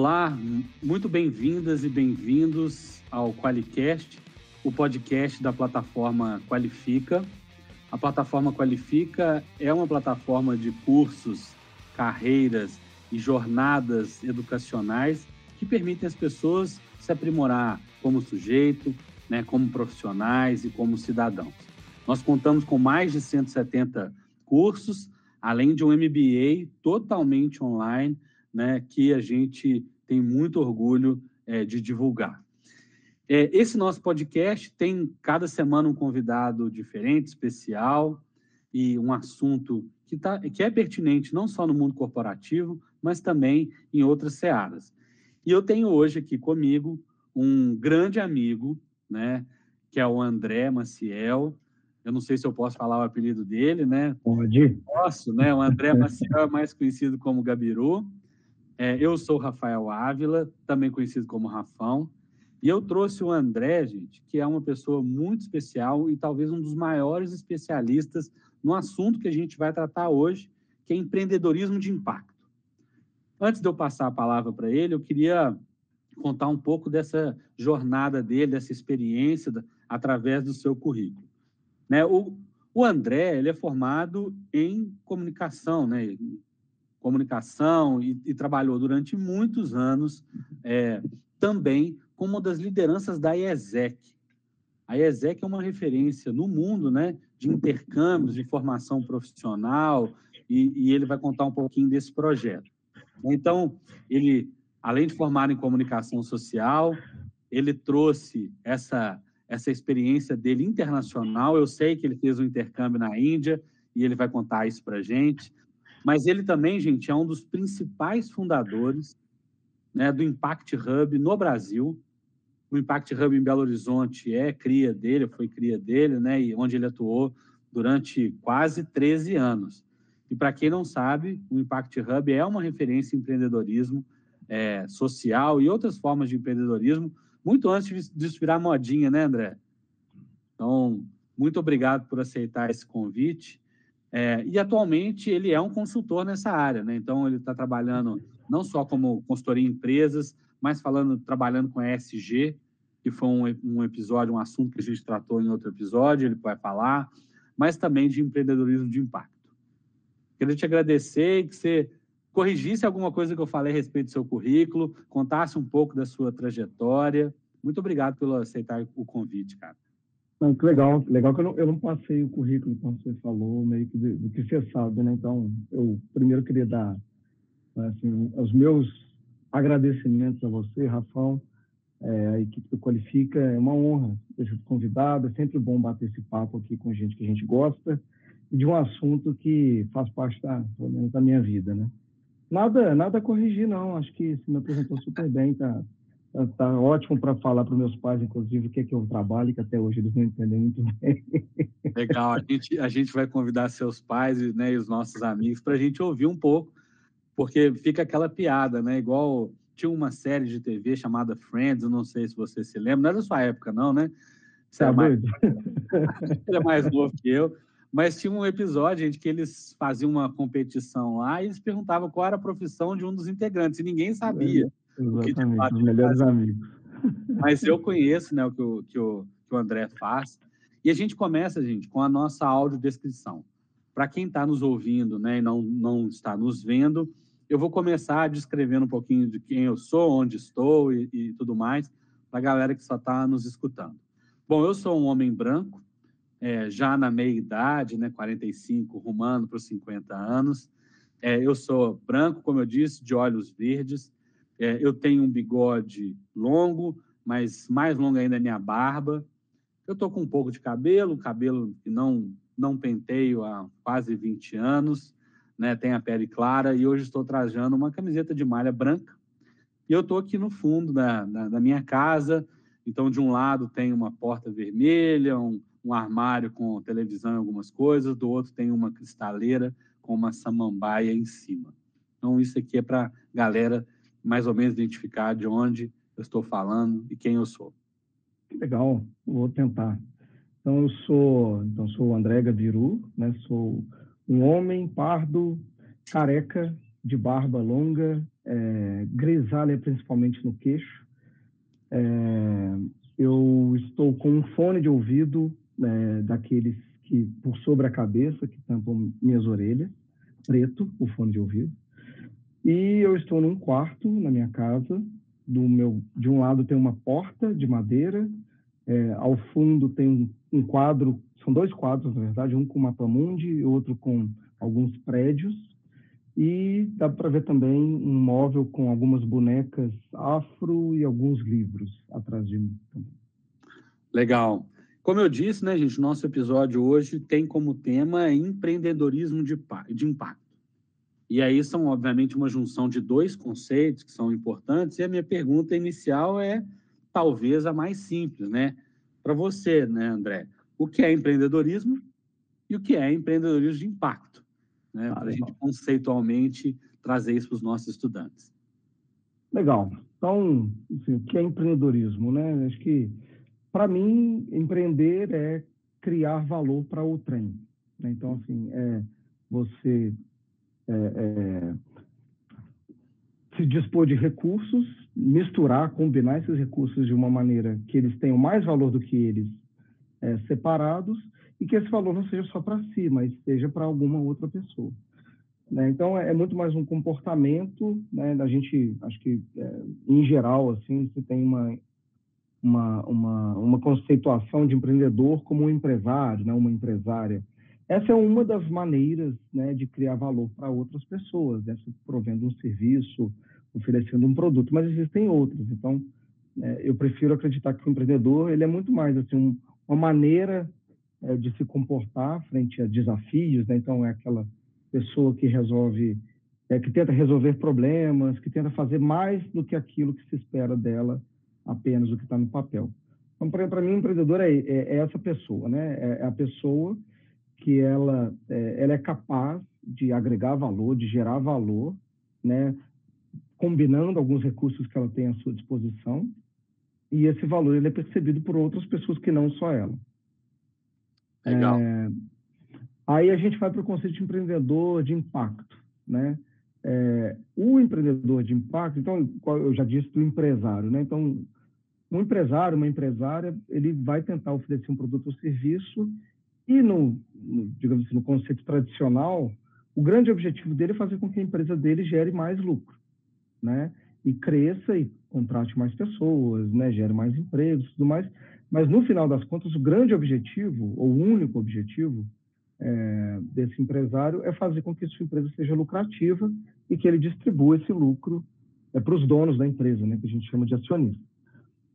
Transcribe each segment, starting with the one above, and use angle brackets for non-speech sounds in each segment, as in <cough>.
Olá, muito bem-vindas e bem-vindos ao Qualicast, o podcast da plataforma Qualifica. A plataforma Qualifica é uma plataforma de cursos, carreiras e jornadas educacionais que permitem às pessoas se aprimorar como sujeito, né, como profissionais e como cidadãos. Nós contamos com mais de 170 cursos, além de um MBA totalmente online, né, que a gente tem muito orgulho é, de divulgar. É, esse nosso podcast tem cada semana um convidado diferente, especial, e um assunto que, tá, que é pertinente não só no mundo corporativo, mas também em outras searas. E eu tenho hoje aqui comigo um grande amigo, né, que é o André Maciel. Eu não sei se eu posso falar o apelido dele, né? Pode. Posso, né? O André Maciel é mais conhecido como Gabiru. É, eu sou Rafael Ávila, também conhecido como Rafão. E eu trouxe o André, gente, que é uma pessoa muito especial e talvez um dos maiores especialistas no assunto que a gente vai tratar hoje, que é empreendedorismo de impacto. Antes de eu passar a palavra para ele, eu queria contar um pouco dessa jornada dele, dessa experiência, através do seu currículo. Né? O, o André ele é formado em comunicação, né? Comunicação e, e trabalhou durante muitos anos é, também como uma das lideranças da IESEC. A IESEC é uma referência no mundo né, de intercâmbios de formação profissional e, e ele vai contar um pouquinho desse projeto. Então, ele, além de formar em comunicação social, ele trouxe essa, essa experiência dele internacional. Eu sei que ele fez um intercâmbio na Índia e ele vai contar isso para a gente. Mas ele também, gente, é um dos principais fundadores né, do Impact Hub no Brasil. O Impact Hub em Belo Horizonte é cria dele, foi cria dele, né? E onde ele atuou durante quase 13 anos. E para quem não sabe, o Impact Hub é uma referência em empreendedorismo é, social e outras formas de empreendedorismo, muito antes disso virar modinha, né, André? Então, muito obrigado por aceitar esse convite. É, e atualmente ele é um consultor nessa área, né? Então ele está trabalhando não só como consultoria em empresas, mas falando, trabalhando com ESG, que foi um, um episódio, um assunto que a gente tratou em outro episódio, ele vai falar, mas também de empreendedorismo de impacto. Queria te agradecer que você corrigisse alguma coisa que eu falei a respeito do seu currículo, contasse um pouco da sua trajetória. Muito obrigado por aceitar o convite, cara. Não, que legal, legal que eu não, eu não passei o currículo, como você falou, meio que do, do que você sabe, né? Então, eu primeiro queria dar assim, os meus agradecimentos a você, Rafão, é, a equipe do Qualifica. É uma honra ter sido convidado. É sempre bom bater esse papo aqui com gente que a gente gosta e de um assunto que faz parte da, pelo menos, da minha vida, né? Nada, nada a corrigir, não. Acho que se me apresentou super bem, tá, tá, tá ótimo para falar para meus pais, inclusive, o que é que eu trabalho, que até hoje eles não entendem muito bem. Legal. A gente, a gente vai convidar seus pais né, e os nossos amigos para a gente ouvir um pouco porque fica aquela piada, né? Igual tinha uma série de TV chamada Friends, não sei se você se lembra, não é da sua época, não, né? Você é, mais... é <laughs> mais novo que eu. Mas tinha um episódio, gente, que eles faziam uma competição lá e eles perguntavam qual era a profissão de um dos integrantes, e ninguém sabia. É, exatamente, os melhores amigos. <laughs> Mas eu conheço né, o, que o, que, o, que o André faz. E a gente começa, gente, com a nossa audiodescrição. Para quem está nos ouvindo né, e não, não está nos vendo, eu vou começar descrevendo um pouquinho de quem eu sou, onde estou e, e tudo mais, para a galera que só está nos escutando. Bom, eu sou um homem branco, é, já na meia-idade, né, 45, rumando para os 50 anos. É, eu sou branco, como eu disse, de olhos verdes. É, eu tenho um bigode longo, mas mais longo ainda é minha barba. Eu estou com um pouco de cabelo, cabelo que não, não penteio há quase 20 anos né, tem a pele clara, e hoje estou trajando uma camiseta de malha branca. E eu estou aqui no fundo da, da, da, minha casa, então de um lado tem uma porta vermelha, um, um armário com televisão e algumas coisas, do outro tem uma cristaleira com uma samambaia em cima. Então isso aqui é para galera mais ou menos identificar de onde eu estou falando e quem eu sou. Legal, vou tentar. Então eu sou, então sou André Gabiru, né? Sou um homem pardo, careca, de barba longa, é, grisalha principalmente no queixo. É, eu estou com um fone de ouvido é, daqueles que por sobre a cabeça, que tampam minhas orelhas, preto, o fone de ouvido. E eu estou num quarto na minha casa. Do meu, de um lado tem uma porta de madeira, é, ao fundo tem um, um, quadro, são dois quadros na verdade, um com mapa mundi e outro com alguns prédios. E dá para ver também um móvel com algumas bonecas afro e alguns livros atrás de mim também. Legal. Como eu disse, né, gente, nosso episódio hoje tem como tema empreendedorismo de, de impacto. E aí são, obviamente, uma junção de dois conceitos que são importantes. E a minha pergunta inicial é talvez a mais simples, né? Para você, né, André? O que é empreendedorismo e o que é empreendedorismo de impacto? Né? Para a gente conceitualmente trazer isso para os nossos estudantes. Legal. Então, assim, o que é empreendedorismo? Né? Acho que para mim, empreender é criar valor para o trem. Né? Então, assim, é você é, é, se dispor de recursos, misturar, combinar esses recursos de uma maneira que eles tenham mais valor do que eles é, separados e que esse valor não seja só para si, mas seja para alguma outra pessoa. Né? Então, é, é muito mais um comportamento, né? da gente, acho que, é, em geral, assim, você tem uma uma, uma, uma conceituação de empreendedor como um empresário, né, uma empresária. Essa é uma das maneiras né, de criar valor para outras pessoas, né, provendo um serviço, oferecendo um produto, mas existem outras. Então, é, eu prefiro acreditar que o empreendedor ele é muito mais assim um, uma maneira é, de se comportar frente a desafios. Né? Então, é aquela pessoa que resolve, é, que tenta resolver problemas, que tenta fazer mais do que aquilo que se espera dela apenas o que está no papel. Então, para mim, o empreendedor é, é, é, essa pessoa, né? É, é a pessoa que ela, é, ela é capaz de agregar valor, de gerar valor, né? Combinando alguns recursos que ela tem à sua disposição e esse valor ele é percebido por outras pessoas que não só ela. Legal. É, aí a gente vai para o conceito de empreendedor de impacto, né? É, o empreendedor de impacto, então, eu já disse do empresário, né? Então, um empresário, uma empresária, ele vai tentar oferecer um produto ou serviço e no, no, digamos assim, no conceito tradicional, o grande objetivo dele é fazer com que a empresa dele gere mais lucro, né? E cresça e contrate mais pessoas, né? Gere mais empregos, tudo mais. Mas no final das contas, o grande objetivo ou o único objetivo é, desse empresário é fazer com que sua empresa seja lucrativa e que ele distribua esse lucro é, para os donos da empresa, né? Que a gente chama de acionista.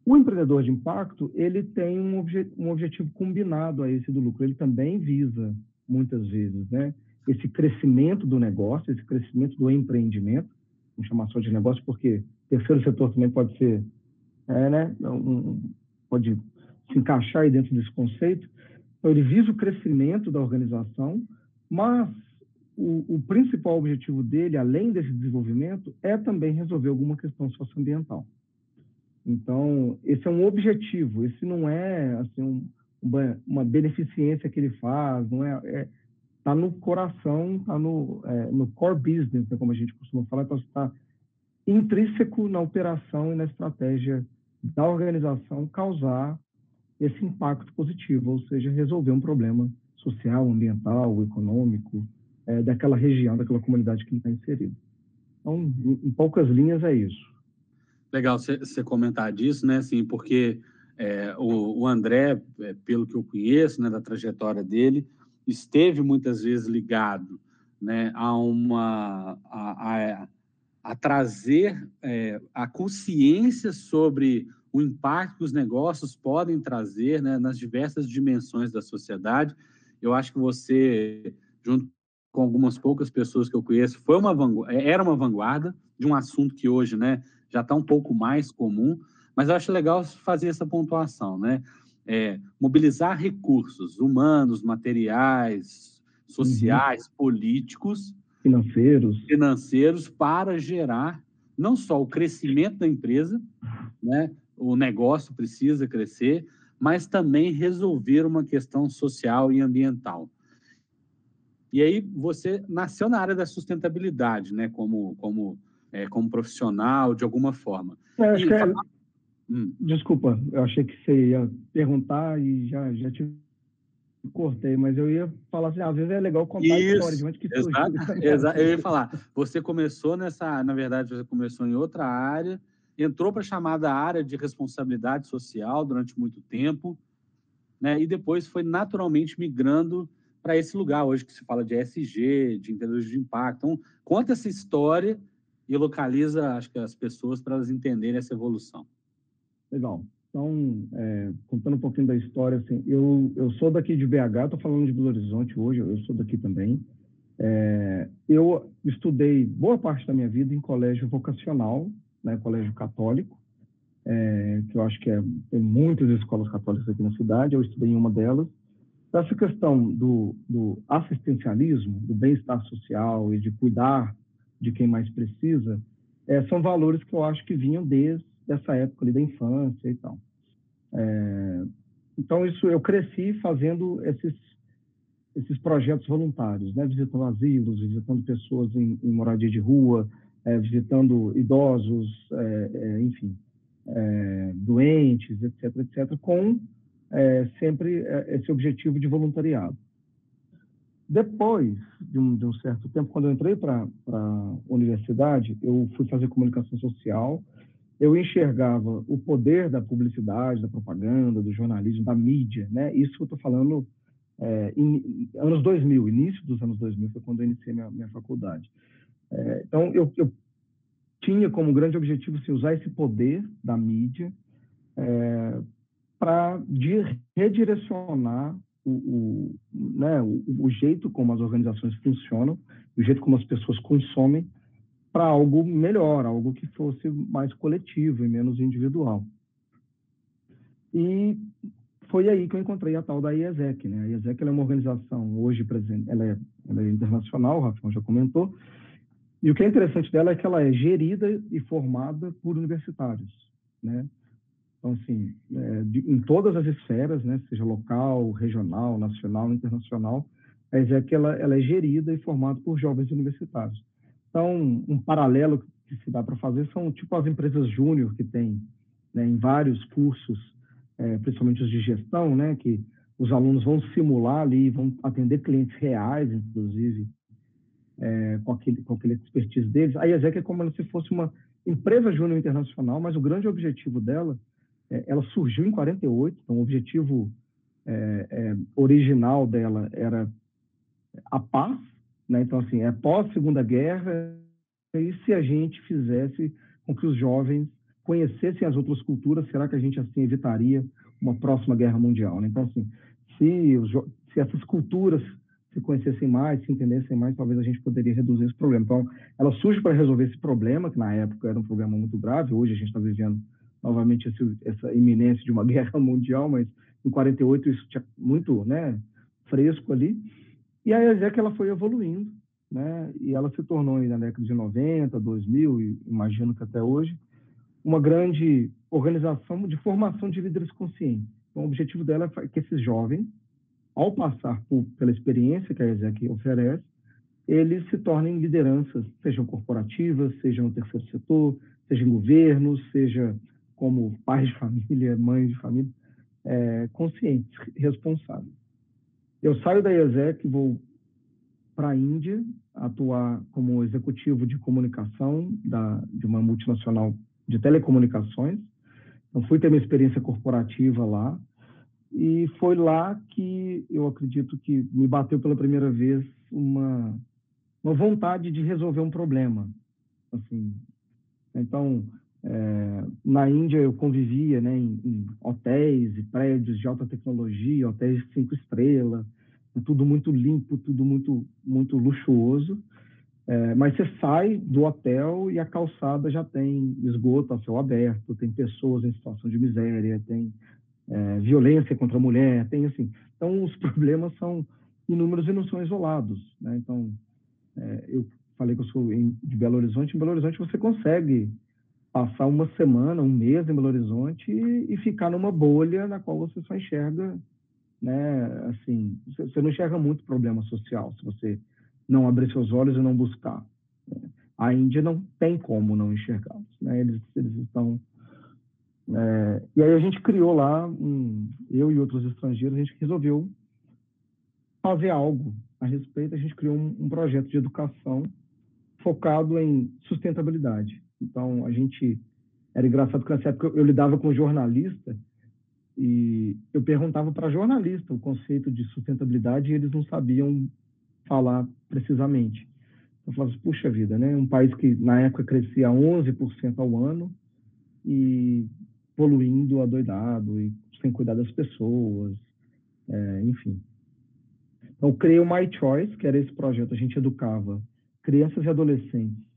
O empreendedor de impacto, ele tem um, obje um objetivo combinado a esse do lucro. Ele também visa, muitas vezes, né, esse crescimento do negócio, esse crescimento do empreendimento, vamos chamar só de negócio, porque terceiro setor também pode ser, é, né, um, pode se encaixar aí dentro desse conceito. Então, ele visa o crescimento da organização, mas o, o principal objetivo dele, além desse desenvolvimento, é também resolver alguma questão socioambiental. Então, esse é um objetivo, esse não é assim, um, uma, uma, beneficência que ele faz, não é, é tá no coração, está no, é, no core business, né, como a gente costuma falar, então está intrínseco na operação e na estratégia da organização causar esse impacto positivo, ou seja, resolver um problema social, ambiental, econômico, é, daquela região, daquela comunidade que ele está inserido. Então, em, em poucas linhas, é isso. Legal você comentar disso, né? Assim, porque é, o, o, André, é, pelo que eu conheço, né, da trajetória dele, esteve muitas vezes ligado, né, a uma a, a, a trazer é, a consciência sobre o impacto que os negócios podem trazer, né, nas diversas dimensões da sociedade. Eu acho que você, junto com algumas poucas pessoas que eu conheço, foi uma era uma vanguarda de um assunto que hoje, né, já está um pouco mais comum, mas eu acho legal fazer essa pontuação, né? É, mobilizar recursos humanos, materiais, sociais, uhum. políticos, financeiros, financeiros para gerar não só o crescimento da empresa, né? O negócio precisa crescer, mas também resolver uma questão social e ambiental. E aí você nasceu na área da sustentabilidade, né? Como como é, como profissional, de alguma forma. É, e... é... hum. Desculpa, eu achei que você ia perguntar e já, já te cortei, mas eu ia falar assim, às vezes é legal contar Isso, a história de onde que exato, <laughs> <laughs> exato, Eu ia falar, você começou nessa, na verdade, você começou em outra área, entrou para a chamada área de responsabilidade social durante muito tempo, né? E depois foi naturalmente migrando para esse lugar hoje que se fala de ESG, de empresas de impacto. Então, conta essa história e localiza, acho que as pessoas para elas entenderem essa evolução. Legal. Então, é, contando um pouquinho da história, assim, eu, eu sou daqui de BH, estou falando de Belo Horizonte hoje, eu sou daqui também. É, eu estudei boa parte da minha vida em colégio vocacional, né, colégio católico, é, que eu acho que é, tem muitas escolas católicas aqui na cidade, eu estudei em uma delas. Essa questão do, do assistencialismo, do bem-estar social e de cuidar de quem mais precisa, é, são valores que eu acho que vinham desde dessa época ali da infância e tal. É, então isso eu cresci fazendo esses esses projetos voluntários, né? visitando asilos, visitando pessoas em, em moradia de rua, é, visitando idosos, é, é enfim, é, doentes, etc, etc, com sempre esse objetivo de voluntariado. Depois de um, de um certo tempo, quando eu entrei para a universidade, eu fui fazer comunicação social eu enxergava o poder da publicidade, da propaganda, do jornalismo, da mídia, né? Isso eu estou falando é, anos 2000, início dos anos 2000 foi quando eu iniciei minha, minha faculdade. É, então, eu, eu, tinha como grande objetivo assim, usar esse poder da mídia é, para redirecionar o, né, o, o jeito como as organizações funcionam, o jeito como as pessoas consomem para algo melhor, algo que fosse mais coletivo e menos individual. E foi aí que eu encontrei a tal da IESEC. Né? A IESEC é uma organização hoje presente, ela é, ela é internacional, o Rafael já comentou, e o que é interessante dela é que ela é gerida e formada por universitários, né? Então, assim, é, de, em todas as esferas, né, seja local, regional, nacional, internacional, a IESEC ela, ela é gerida e formada por jovens universitários. Então, um paralelo que se dá para fazer são tipo as empresas júnior que tem né, em vários cursos, é, principalmente os de gestão, né, que os alunos vão simular ali, vão atender clientes reais, inclusive, é, com, aquele, com aquele expertise deles. A IESEC é como se fosse uma empresa júnior internacional, mas o grande objetivo dela, ela surgiu em 48, então o objetivo é, é, original dela era a paz, né? Então, assim, é pós-segunda guerra, e se a gente fizesse com que os jovens conhecessem as outras culturas, será que a gente, assim, evitaria uma próxima guerra mundial? Né? Então, assim, se, os, se essas culturas se conhecessem mais, se entendessem mais, talvez a gente poderia reduzir esse problema. Então, ela surge para resolver esse problema, que na época era um problema muito grave, hoje a gente está vivendo novamente esse, essa iminência de uma <laughs> guerra mundial, mas em 48 isso tinha muito né, fresco ali. E a ESEC ela foi evoluindo, né? E ela se tornou na década de 90, 2000 e imagino que até hoje uma grande organização de formação de líderes conscientes. Então, o objetivo dela é que esses jovens, ao passar por, pela experiência que a ESEC oferece, eles se tornem lideranças, sejam corporativas, sejam no terceiro setor, seja em governo, seja como pais de família, mães de família, é, conscientes, responsáveis. Eu saio da IESEC vou para a Índia atuar como executivo de comunicação da, de uma multinacional de telecomunicações. Então, fui ter minha experiência corporativa lá e foi lá que eu acredito que me bateu pela primeira vez uma, uma vontade de resolver um problema. Assim, então, é, na Índia eu convivia né, em, em, hotéis e prédios de alta tecnologia, hotéis de cinco estrelas, tudo muito limpo, tudo muito muito luxuoso. É, mas você sai do hotel e a calçada já tem esgoto a céu aberto, tem pessoas em situação de miséria, tem é, violência contra a mulher, tem assim. Então os <laughs> problemas são inúmeros e não são isolados. Né? Então é, eu falei que eu sou de Belo Horizonte. Em Belo Horizonte você consegue passar uma semana, um mês em Belo Horizonte e, e, ficar numa bolha na qual você só enxerga, né, assim, você não enxerga muito problema social se você não abrir seus olhos e não buscar. Né? a Índia não tem como não enxergá-los. Né? Eles, eles estão. É, e aí a gente criou lá, um, eu e outros estrangeiros, a gente resolveu fazer algo a respeito. A gente criou um, um projeto de educação focado em sustentabilidade. Então, a gente. Era engraçado que nessa época eu, lidava com jornalista e eu perguntava para jornalista o conceito de sustentabilidade e eles não sabiam falar precisamente. Eu falava, puxa vida, né? Um país que na época crescia 11% ao ano e poluindo adoidado e sem cuidar das pessoas, é, enfim. Então, eu criei o My Choice, que era esse projeto. A gente educava crianças e adolescentes.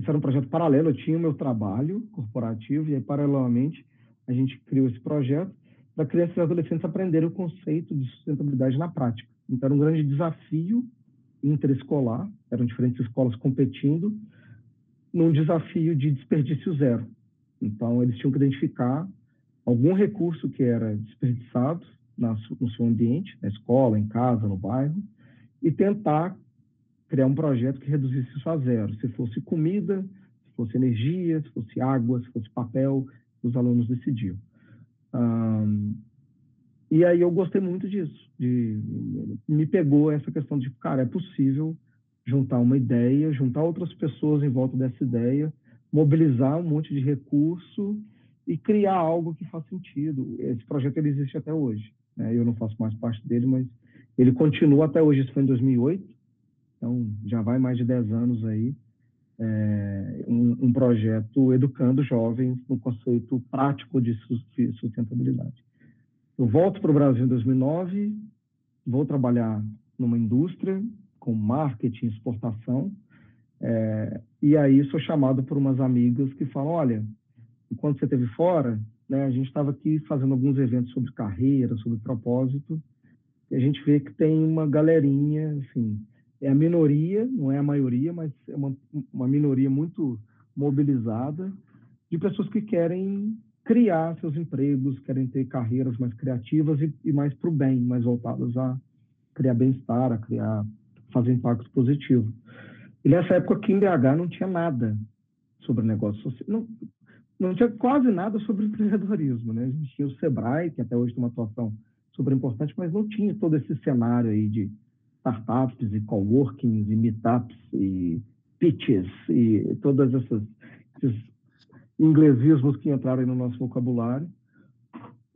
Isso era um projeto paralelo. Eu tinha o meu trabalho corporativo e aí, paralelamente, a gente criou esse projeto para crianças e adolescentes aprenderem o conceito de sustentabilidade na prática. Então, era um grande desafio interescolar, eram diferentes escolas competindo, num desafio de desperdício zero. Então, eles tinham que identificar algum recurso que era desperdiçado no seu ambiente, na escola, em casa, no bairro, e tentar criar um projeto que reduzisse isso a zero. Se fosse comida, se fosse energia, se fosse água, se fosse papel, os alunos decidiam. Um, e aí eu gostei muito disso. De, me pegou essa questão de, cara, é possível juntar uma ideia, juntar outras pessoas em volta dessa ideia, mobilizar um monte de recurso e criar algo que faz sentido. Esse projeto ele existe até hoje. Né? Eu não faço mais parte dele, mas ele continua até hoje. Isso foi em 2008, então já vai mais de 10 anos aí. É, um, um, projeto educando jovens no conceito prático de sustentabilidade. Eu volto para o Brasil em 2009, vou trabalhar numa indústria com marketing, exportação, é, e aí sou chamado por umas amigas que falam, olha, enquanto você esteve fora, né, a gente estava aqui fazendo alguns eventos sobre carreira, sobre propósito, e a gente vê que tem uma galerinha, assim, é a minoria, não é a maioria, mas é uma, uma minoria muito mobilizada de pessoas que querem criar seus empregos, querem ter carreiras mais criativas e, e mais para o bem, mais voltadas a criar bem-estar, a criar, fazer impacto positivo. E nessa época aqui em BH não tinha nada sobre negócio social, não, não tinha quase nada sobre empreendedorismo, né? A gente tinha o Sebrae, que até hoje tem uma atuação super importante, mas não tinha todo esse cenário aí de startups e coworkings e meetups e pitches e todas essas esses inglesismos que entraram no nosso vocabulário.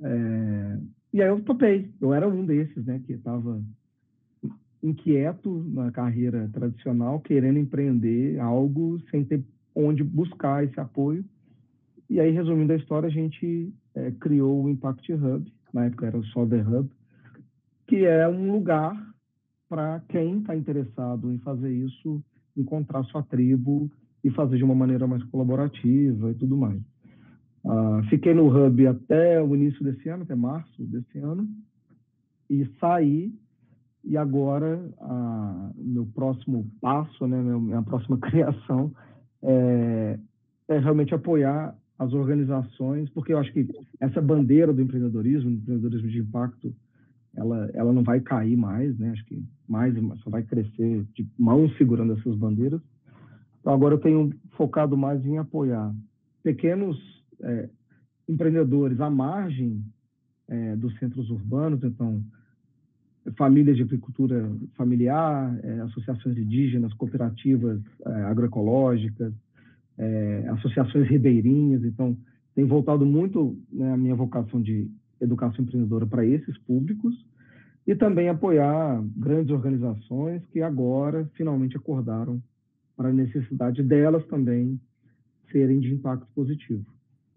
É, e aí eu topei. Eu era um desses, né, que estava inquieto na carreira tradicional, querendo empreender algo sem ter onde buscar esse apoio. E aí, resumindo a história, a gente é, criou o Impact Hub, na época era só The Hub, que é um lugar para quem está interessado em fazer isso encontrar sua tribo e fazer de uma maneira mais colaborativa e tudo mais. Uh, fiquei no Hub até o início desse ano, até março desse ano, e saí. E agora, meu próximo passo, né, minha próxima <laughs> criação, é, é realmente apoiar as organizações, porque eu acho que essa bandeira do empreendedorismo, do empreendedorismo de impacto, ela, ela não vai cair mais, né? Acho que mais só vai crescer de mãos segurando essas bandeiras. Então, agora eu tenho focado mais em apoiar pequenos é, empreendedores à margem é, dos centros urbanos, então, famílias de agricultura familiar, é, associações indígenas, cooperativas é, agroecológicas, é, associações ribeirinhas. Então, tem voltado muito né, a minha vocação de educação empreendedora para esses públicos e também apoiar grandes organizações que agora finalmente acordaram para a necessidade delas também serem de impacto positivo,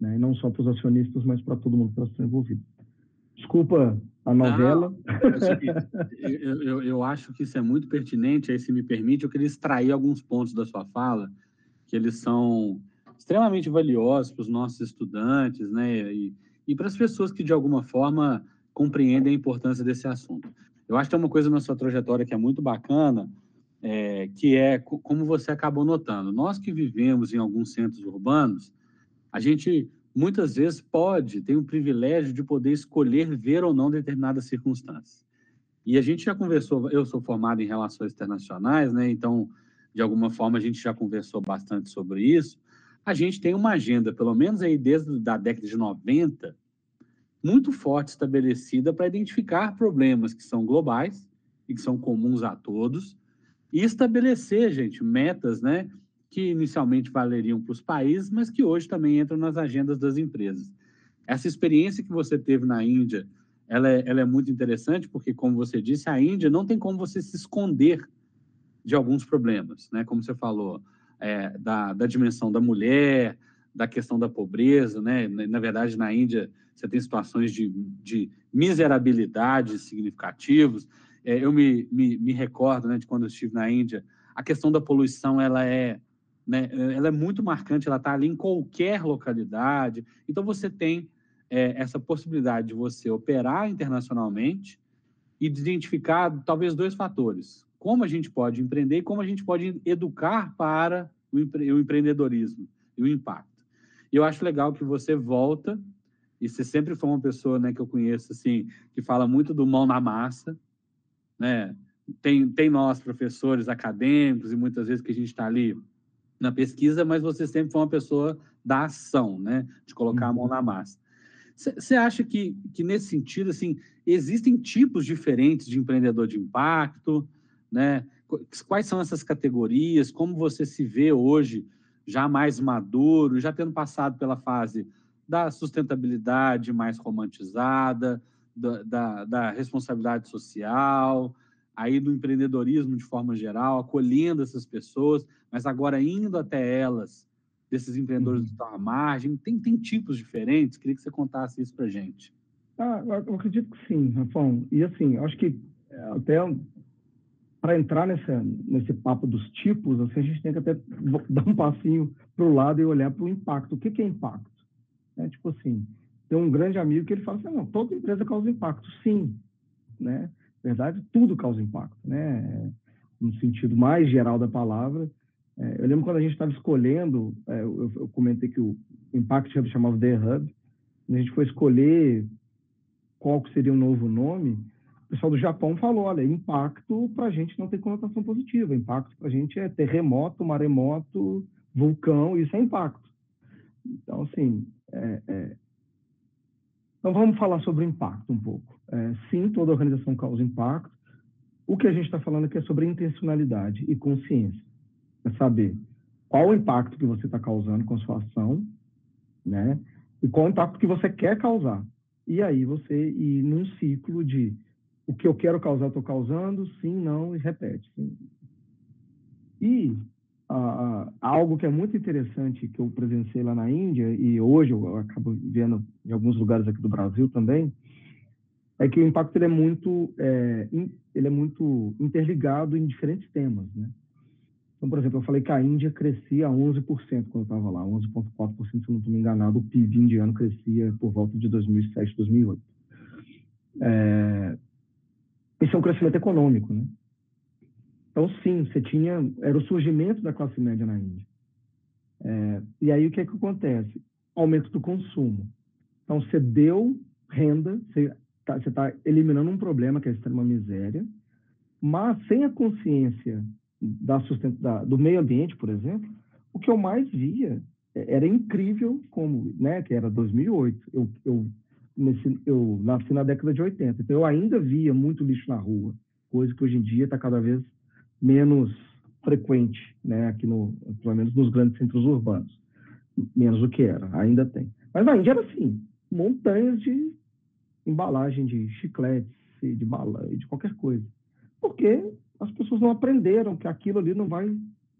né? Não só para os acionistas, mas para todo mundo que está envolvido. Desculpa a novela. eu, eu, eu, acho que isso é muito pertinente, aí se me permite, eu queria extrair alguns pontos da sua fala, que eles são extremamente valiosos para os nossos estudantes, né? E, e para as pessoas que, de alguma forma, compreendem a importância desse assunto. Eu acho que tem uma coisa na sua trajetória que é muito bacana, é, que é como você acabou notando. Nós que vivemos em alguns centros urbanos, a gente muitas vezes pode, tem o privilégio de poder escolher ver ou não determinadas circunstâncias. E a gente já conversou, eu sou formado em relações internacionais, né? Então, de alguma forma a gente já conversou bastante sobre isso, a gente tem uma agenda, pelo menos aí desde a década de 90, muito forte estabelecida para identificar problemas que são globais e que são comuns a todos e estabelecer, gente, metas, né, que inicialmente valeriam para os países, mas que hoje também entram nas agendas das empresas. Essa experiência que você teve na Índia, ela é, ela é muito interessante porque, como você disse, a Índia não tem como você se esconder de alguns problemas, né? Como você falou, é, da, da dimensão da mulher, da questão da pobreza, né? Na verdade, na Índia, você tem situações de, de miserabilidade significativos. É, eu me, me, me, recordo, né, de quando eu estive na Índia, a questão da poluição, ela é, né, ela é muito marcante, ela está ali em qualquer localidade. Então, você tem é, essa possibilidade de você operar internacionalmente e de identificar, talvez, dois fatores. Como a gente pode empreender e como a gente pode educar para o, empre o empreendedorismo e o impacto. E eu acho legal que você volta, e você sempre foi uma pessoa né, que eu conheço, assim, que fala muito do mão na massa, né? Tem, tem nós, professores acadêmicos, e muitas vezes que a gente está ali na pesquisa, mas você sempre foi uma pessoa da ação, né? De colocar a mão uhum. na massa. Você acha que, que, nesse sentido, assim, existem tipos diferentes de empreendedor de impacto, né? Quais são essas categorias? Como você se vê hoje já mais maduro, já tendo passado pela fase da sustentabilidade mais romantizada, da, da, da responsabilidade social, aí do empreendedorismo de forma geral, acolhendo essas pessoas, mas agora indo até elas, desses empreendedores que estão à margem, tem, tem tipos diferentes? Queria que você contasse isso para gente. Ah, eu acredito que sim, Rafão. E assim, acho que é, até para entrar nessa, nesse papo dos tipos, assim, a gente tem que até <laughs> dar um passinho para o lado e olhar para o impacto. O que, que é impacto? É, tipo assim, tem um grande amigo que ele fala assim, não, toda empresa causa impacto. Sim, né? Na verdade, tudo causa impacto, né? No sentido mais geral da palavra. É, eu lembro quando a gente estava escolhendo, é, eu, eu, comentei que o Impact Hub chamava The Hub, a gente foi escolher qual seria o novo nome, o pessoal do Japão falou, olha, impacto para a gente não tem conotação positiva, impacto para a gente é terremoto, maremoto, vulcão, isso é impacto. Então, assim, é, é... então vamos falar sobre o impacto um pouco. É, sim, toda organização causa impacto. O que a gente está falando aqui é sobre intencionalidade e consciência. É saber qual o impacto que você está causando com a sua ação, né? E qual o impacto que você quer causar. E aí você ir num ciclo de o que eu quero causar, estou causando, sim, não, e repete. Sim. E ah, algo que é muito interessante que eu presenciei lá na Índia, e hoje eu acabo vendo em alguns lugares aqui do Brasil também, é que o impacto ele é muito, é, ele é muito interligado em diferentes temas, né? Então, por exemplo, eu falei que a Índia crescia 11% quando eu estava lá, 11,4%, se eu não estou me enganado, o PIB indiano crescia por volta de 2007, 2008. É, isso é um crescimento econômico, né? Então, sim, você tinha... Era o surgimento da classe média na Índia. É, e aí, o que é que acontece? Aumento do consumo. Então, você deu renda, você está tá eliminando um problema, que é a extrema miséria, mas sem a consciência da da, do meio ambiente, por exemplo, o que eu mais via é, era incrível como, né, que era 2008. Eu, eu nesse, eu nasci na década de 80, então eu ainda via muito lixo na rua, coisa que hoje em dia está cada vez menos frequente, né, aqui no, pelo menos nos grandes centros urbanos, menos do que era, ainda tem. Mas na Índia era assim, montanhas de embalagem de chicletes, de bala, de qualquer coisa, porque as pessoas não aprenderam que aquilo ali não vai,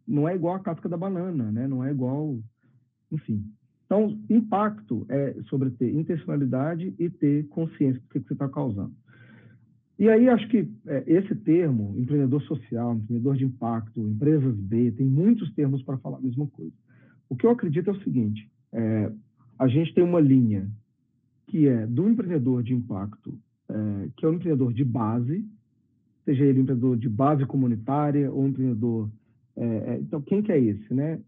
não é igual a casca da banana, né, não é igual, enfim. Então, impacto é sobre ter intencionalidade e ter consciência do que, você está causando. E aí, acho que é, esse termo, empreendedor social, empreendedor de impacto, empresas B, tem muitos termos para falar a mesma coisa. O que eu acredito é o seguinte: é, a gente tem uma linha que é do empreendedor de impacto, é, que é o empreendedor de base, seja ele um empreendedor de base comunitária ou um empreendedor. É, é, então, quem que é esse, né?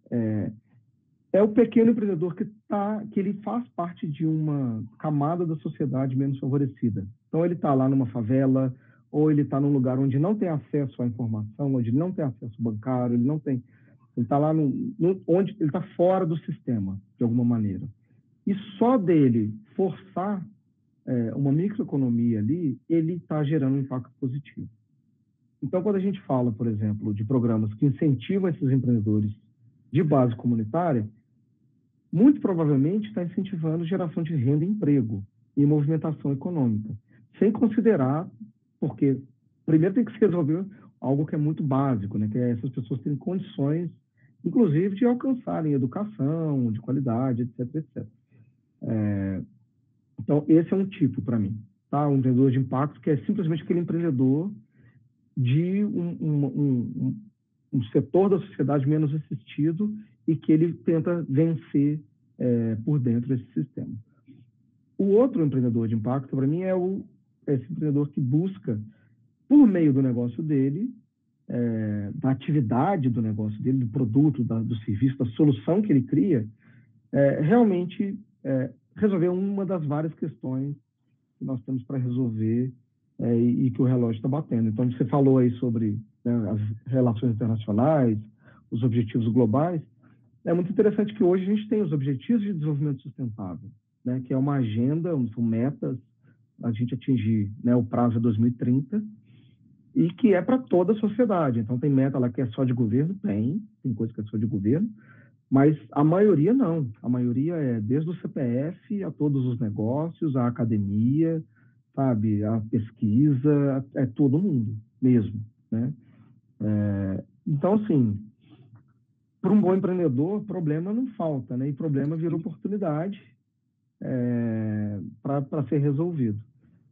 É, o pequeno empreendedor que tá, que ele faz parte de uma camada da sociedade menos favorecida. Então ele está lá numa favela ou ele está num lugar onde não tem acesso à informação, onde não tem acesso bancário, ele não tem, ele está lá no, no, onde ele está fora do sistema de alguma maneira. E só dele forçar é, uma microeconomia ali, ele está gerando um impacto positivo. Então, quando a gente fala, por exemplo, de programas que incentivam esses empreendedores de base comunitária, muito provavelmente está incentivando geração de renda e emprego e movimentação econômica, sem considerar, porque primeiro tem que se resolver algo que é muito básico, né, que é essas pessoas terem condições, inclusive, de alcançarem educação de qualidade, etc, etc. É, então, esse é um tipo para mim, tá? Um empreendedor de impacto que é simplesmente aquele empreendedor de um, um, um, um setor da sociedade menos assistido e que ele tenta vencer é, por dentro desse sistema. O outro empreendedor de impacto, para mim, é o, é esse empreendedor que busca, por meio do negócio dele, é, da atividade do negócio dele, do produto, da, do serviço, da solução que ele cria, é, realmente é, resolver uma das várias questões que nós temos para resolver é, e, e, que o relógio está batendo. Então, você falou aí sobre né, as relações internacionais, os objetivos globais. É muito interessante que hoje a gente tem os Objetivos de Desenvolvimento Sustentável, né, que é uma agenda, são metas, a gente atingir né, o prazo é 2030, e que é para toda a sociedade. Então, tem meta lá que é só de governo? Tem, tem coisa que é só de governo, mas a maioria não. A maioria é desde o CPF a todos os negócios, a academia, sabe, a pesquisa, é todo mundo mesmo, né? É, então, assim, para um bom empreendedor, problema não falta, né? E problema vira oportunidade é, para ser resolvido.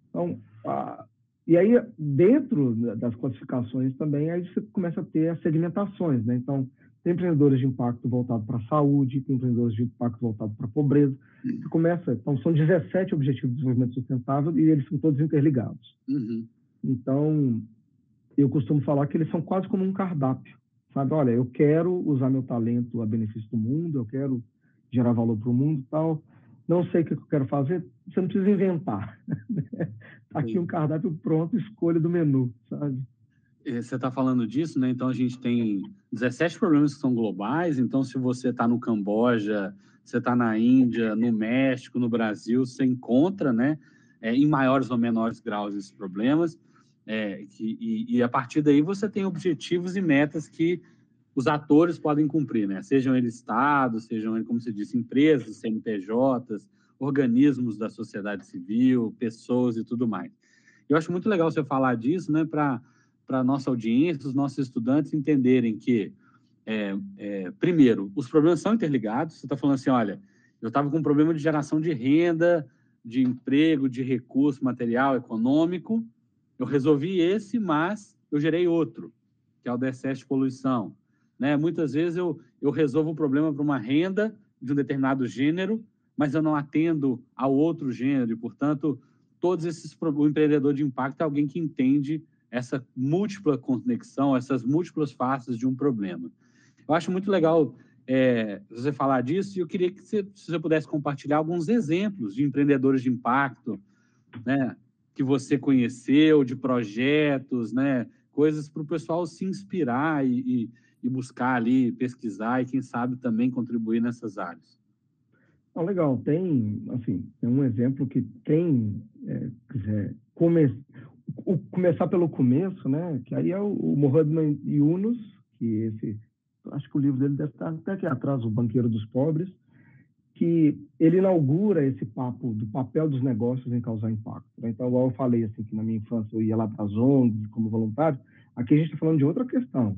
Então, a, e aí, dentro das classificações também, aí você começa a ter as segmentações, né? Então, tem empreendedores de impacto voltado para a saúde, tem empreendedores de impacto voltado para a pobreza. Você começa, então são 17 objetivos de desenvolvimento sustentável e eles são todos interligados. Uhum. Então, eu costumo falar que eles são quase como um cardápio, sabe? Olha, eu quero usar meu talento a benefício do mundo, eu quero gerar valor para o mundo, tal. Não sei o que eu quero fazer, você não precisa inventar. Tá aqui um cardápio pronto, escolha do menu, sabe? Você está falando disso, né? Então a gente tem 17 problemas que são globais. Então, se você está no Camboja, você está na Índia, no México, no Brasil, você encontra, né, é, em maiores ou menores graus esses problemas. É, que, e, e, a partir daí você tem objetivos e metas que os atores podem cumprir, né? Sejam eles estados, sejam eles, como você disse, empresas, CNPJs, organismos da sociedade civil, pessoas e tudo mais. Eu acho muito legal você falar disso, né? Para a nossa audiência, os nossos estudantes entenderem que, é, é, primeiro, os problemas são interligados. Você está falando assim, olha, eu estava com um problema de geração de renda, de emprego, de recurso material, econômico. Eu resolvi esse, mas eu gerei outro, que é o do excesso de poluição. Né? Muitas vezes eu, eu resolvo o problema para uma renda de um determinado gênero, mas eu não atendo ao outro gênero, e, portanto, todos esses o empreendedor de impacto é alguém que entende essa múltipla conexão, essas múltiplas faces de um problema. Eu acho muito legal é, você falar disso e eu queria que você, se você pudesse compartilhar alguns exemplos de empreendedores de impacto, né, que você conheceu, de projetos, né, coisas para o pessoal se inspirar e, e, buscar ali, pesquisar e quem sabe também contribuir nessas áreas. Ah, legal, tem, assim, tem um exemplo que tem, é, quiser, come, o, começar pelo começo, né? Que aí é o, o Mohamed Yunus, que esse, acho que o livro dele deve estar até aqui atrás, o Banqueiro dos Pobres, que ele inaugura esse papo do papel dos negócios em causar impacto. Né? Então, igual eu falei assim que na minha infância eu ia lá para as ONGs como voluntário, aqui a gente está falando de outra questão.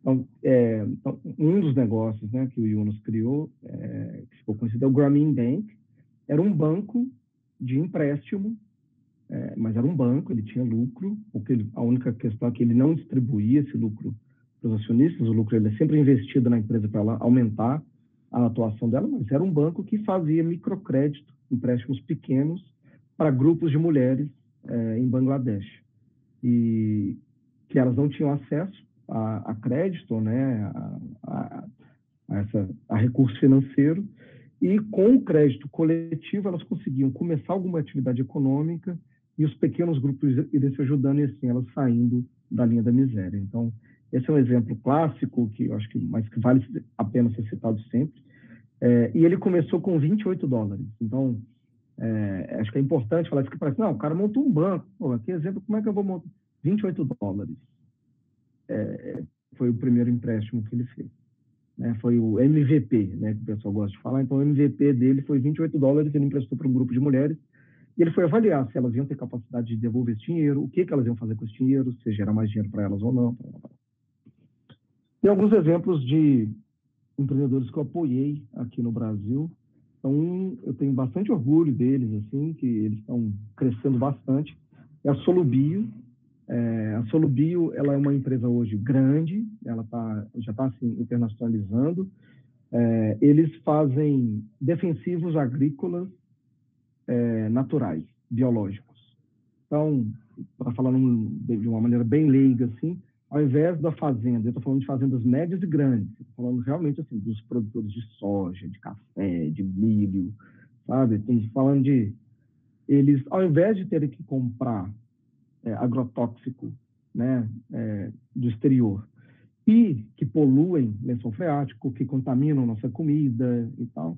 Então, é, então, um dos negócios né, que o Yunus criou, é, que ficou conhecido, é o Grameen Bank, era um banco de empréstimo é, mas era um banco, ele tinha lucro, porque a única questão é que ele não distribuía esse lucro para os acionistas, o lucro ele é sempre investido na empresa para ela aumentar a atuação dela, mas era um banco que fazia microcrédito, empréstimos pequenos para grupos de mulheres é, em Bangladesh. E que elas não tinham acesso a, a crédito, né, a, a, a, essa, a recurso financeiro, e com o crédito coletivo elas conseguiam começar alguma atividade econômica e os pequenos grupos irem se ajudando e assim elas saindo da linha da miséria. Então, esse é um exemplo clássico que eu acho que, mas que vale a pena ser citado sempre. É, e ele começou com 28 dólares. Então, é, acho que é importante falar isso que parece, não, o cara montou um banco. Pô, que exemplo, como é que eu vou montar? 28 dólares. É, foi o primeiro empréstimo que ele fez. Né? Foi o MVP, né, que o pessoal gosta de falar. Então, o MVP dele foi 28 dólares, ele emprestou para um grupo de mulheres e ele foi avaliar se elas iam ter capacidade de devolver esse dinheiro, o que, que elas iam fazer com esse dinheiro, se gerar mais dinheiro para elas ou não. Tem alguns exemplos de empreendedores que eu apoiei aqui no Brasil. Então, eu tenho bastante orgulho deles, assim, que eles estão crescendo bastante. É a Solubio. É, a Solubio, ela é uma empresa hoje grande, ela tá, já está assim, internacionalizando. É, eles fazem defensivos agrícolas é, naturais, biológicos. Então, para falar num, de uma maneira bem leiga, assim, ao invés da fazenda, eu estou falando de fazendas médias e grandes, falando realmente assim dos produtores de soja, de café, de milho, sabe? Estamos falando de eles, ao invés de terem que comprar é, agrotóxico, né, é, do exterior e que poluem lençol freático, que contaminam nossa comida e tal,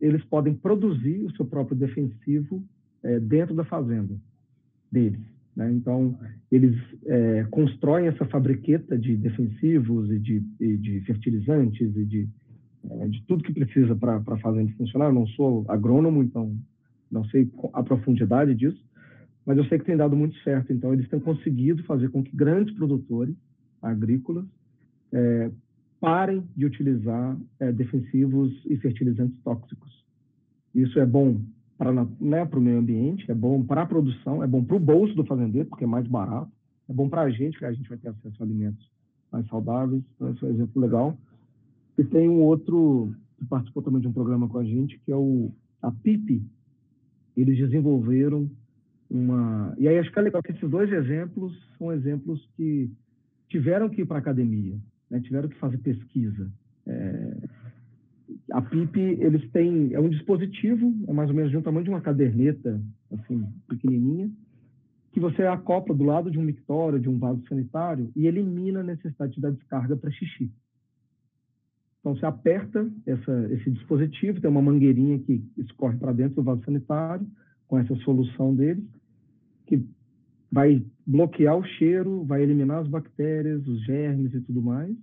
eles podem produzir o seu próprio defensivo é, dentro da fazenda deles. Né? Então, eles é, constroem essa fabriqueta de defensivos e de, e de fertilizantes e de, é, de tudo que precisa para a fazenda funcionar. Eu não sou agrônomo, então não sei a profundidade disso, mas eu sei que tem dado muito certo. Então, eles têm conseguido fazer com que grandes produtores agrícolas é, parem de utilizar é, defensivos e fertilizantes tóxicos. Isso é bom para né, o meio ambiente, é bom para a produção, é bom para o bolso do fazendeiro, porque é mais barato, é bom para a gente, que a gente vai ter acesso a alimentos mais saudáveis. Então, esse é um exemplo legal. E tem um outro que participou também de um programa com a gente, que é o a PIP. Eles desenvolveram uma. E aí acho que é legal que esses dois exemplos são exemplos que tiveram que ir para a academia né, tiveram que fazer pesquisa. É, a PIP, eles têm, é um dispositivo, é mais ou menos de um tamanho de uma caderneta, assim, pequenininha, que você acopla do lado de um mictório, de um vaso sanitário, e elimina a necessidade da descarga para xixi. Então, você aperta essa, esse dispositivo, tem uma mangueirinha que escorre para dentro do vaso sanitário, com essa solução deles, que vai bloquear o cheiro, vai eliminar as bactérias, os germes e tudo mais.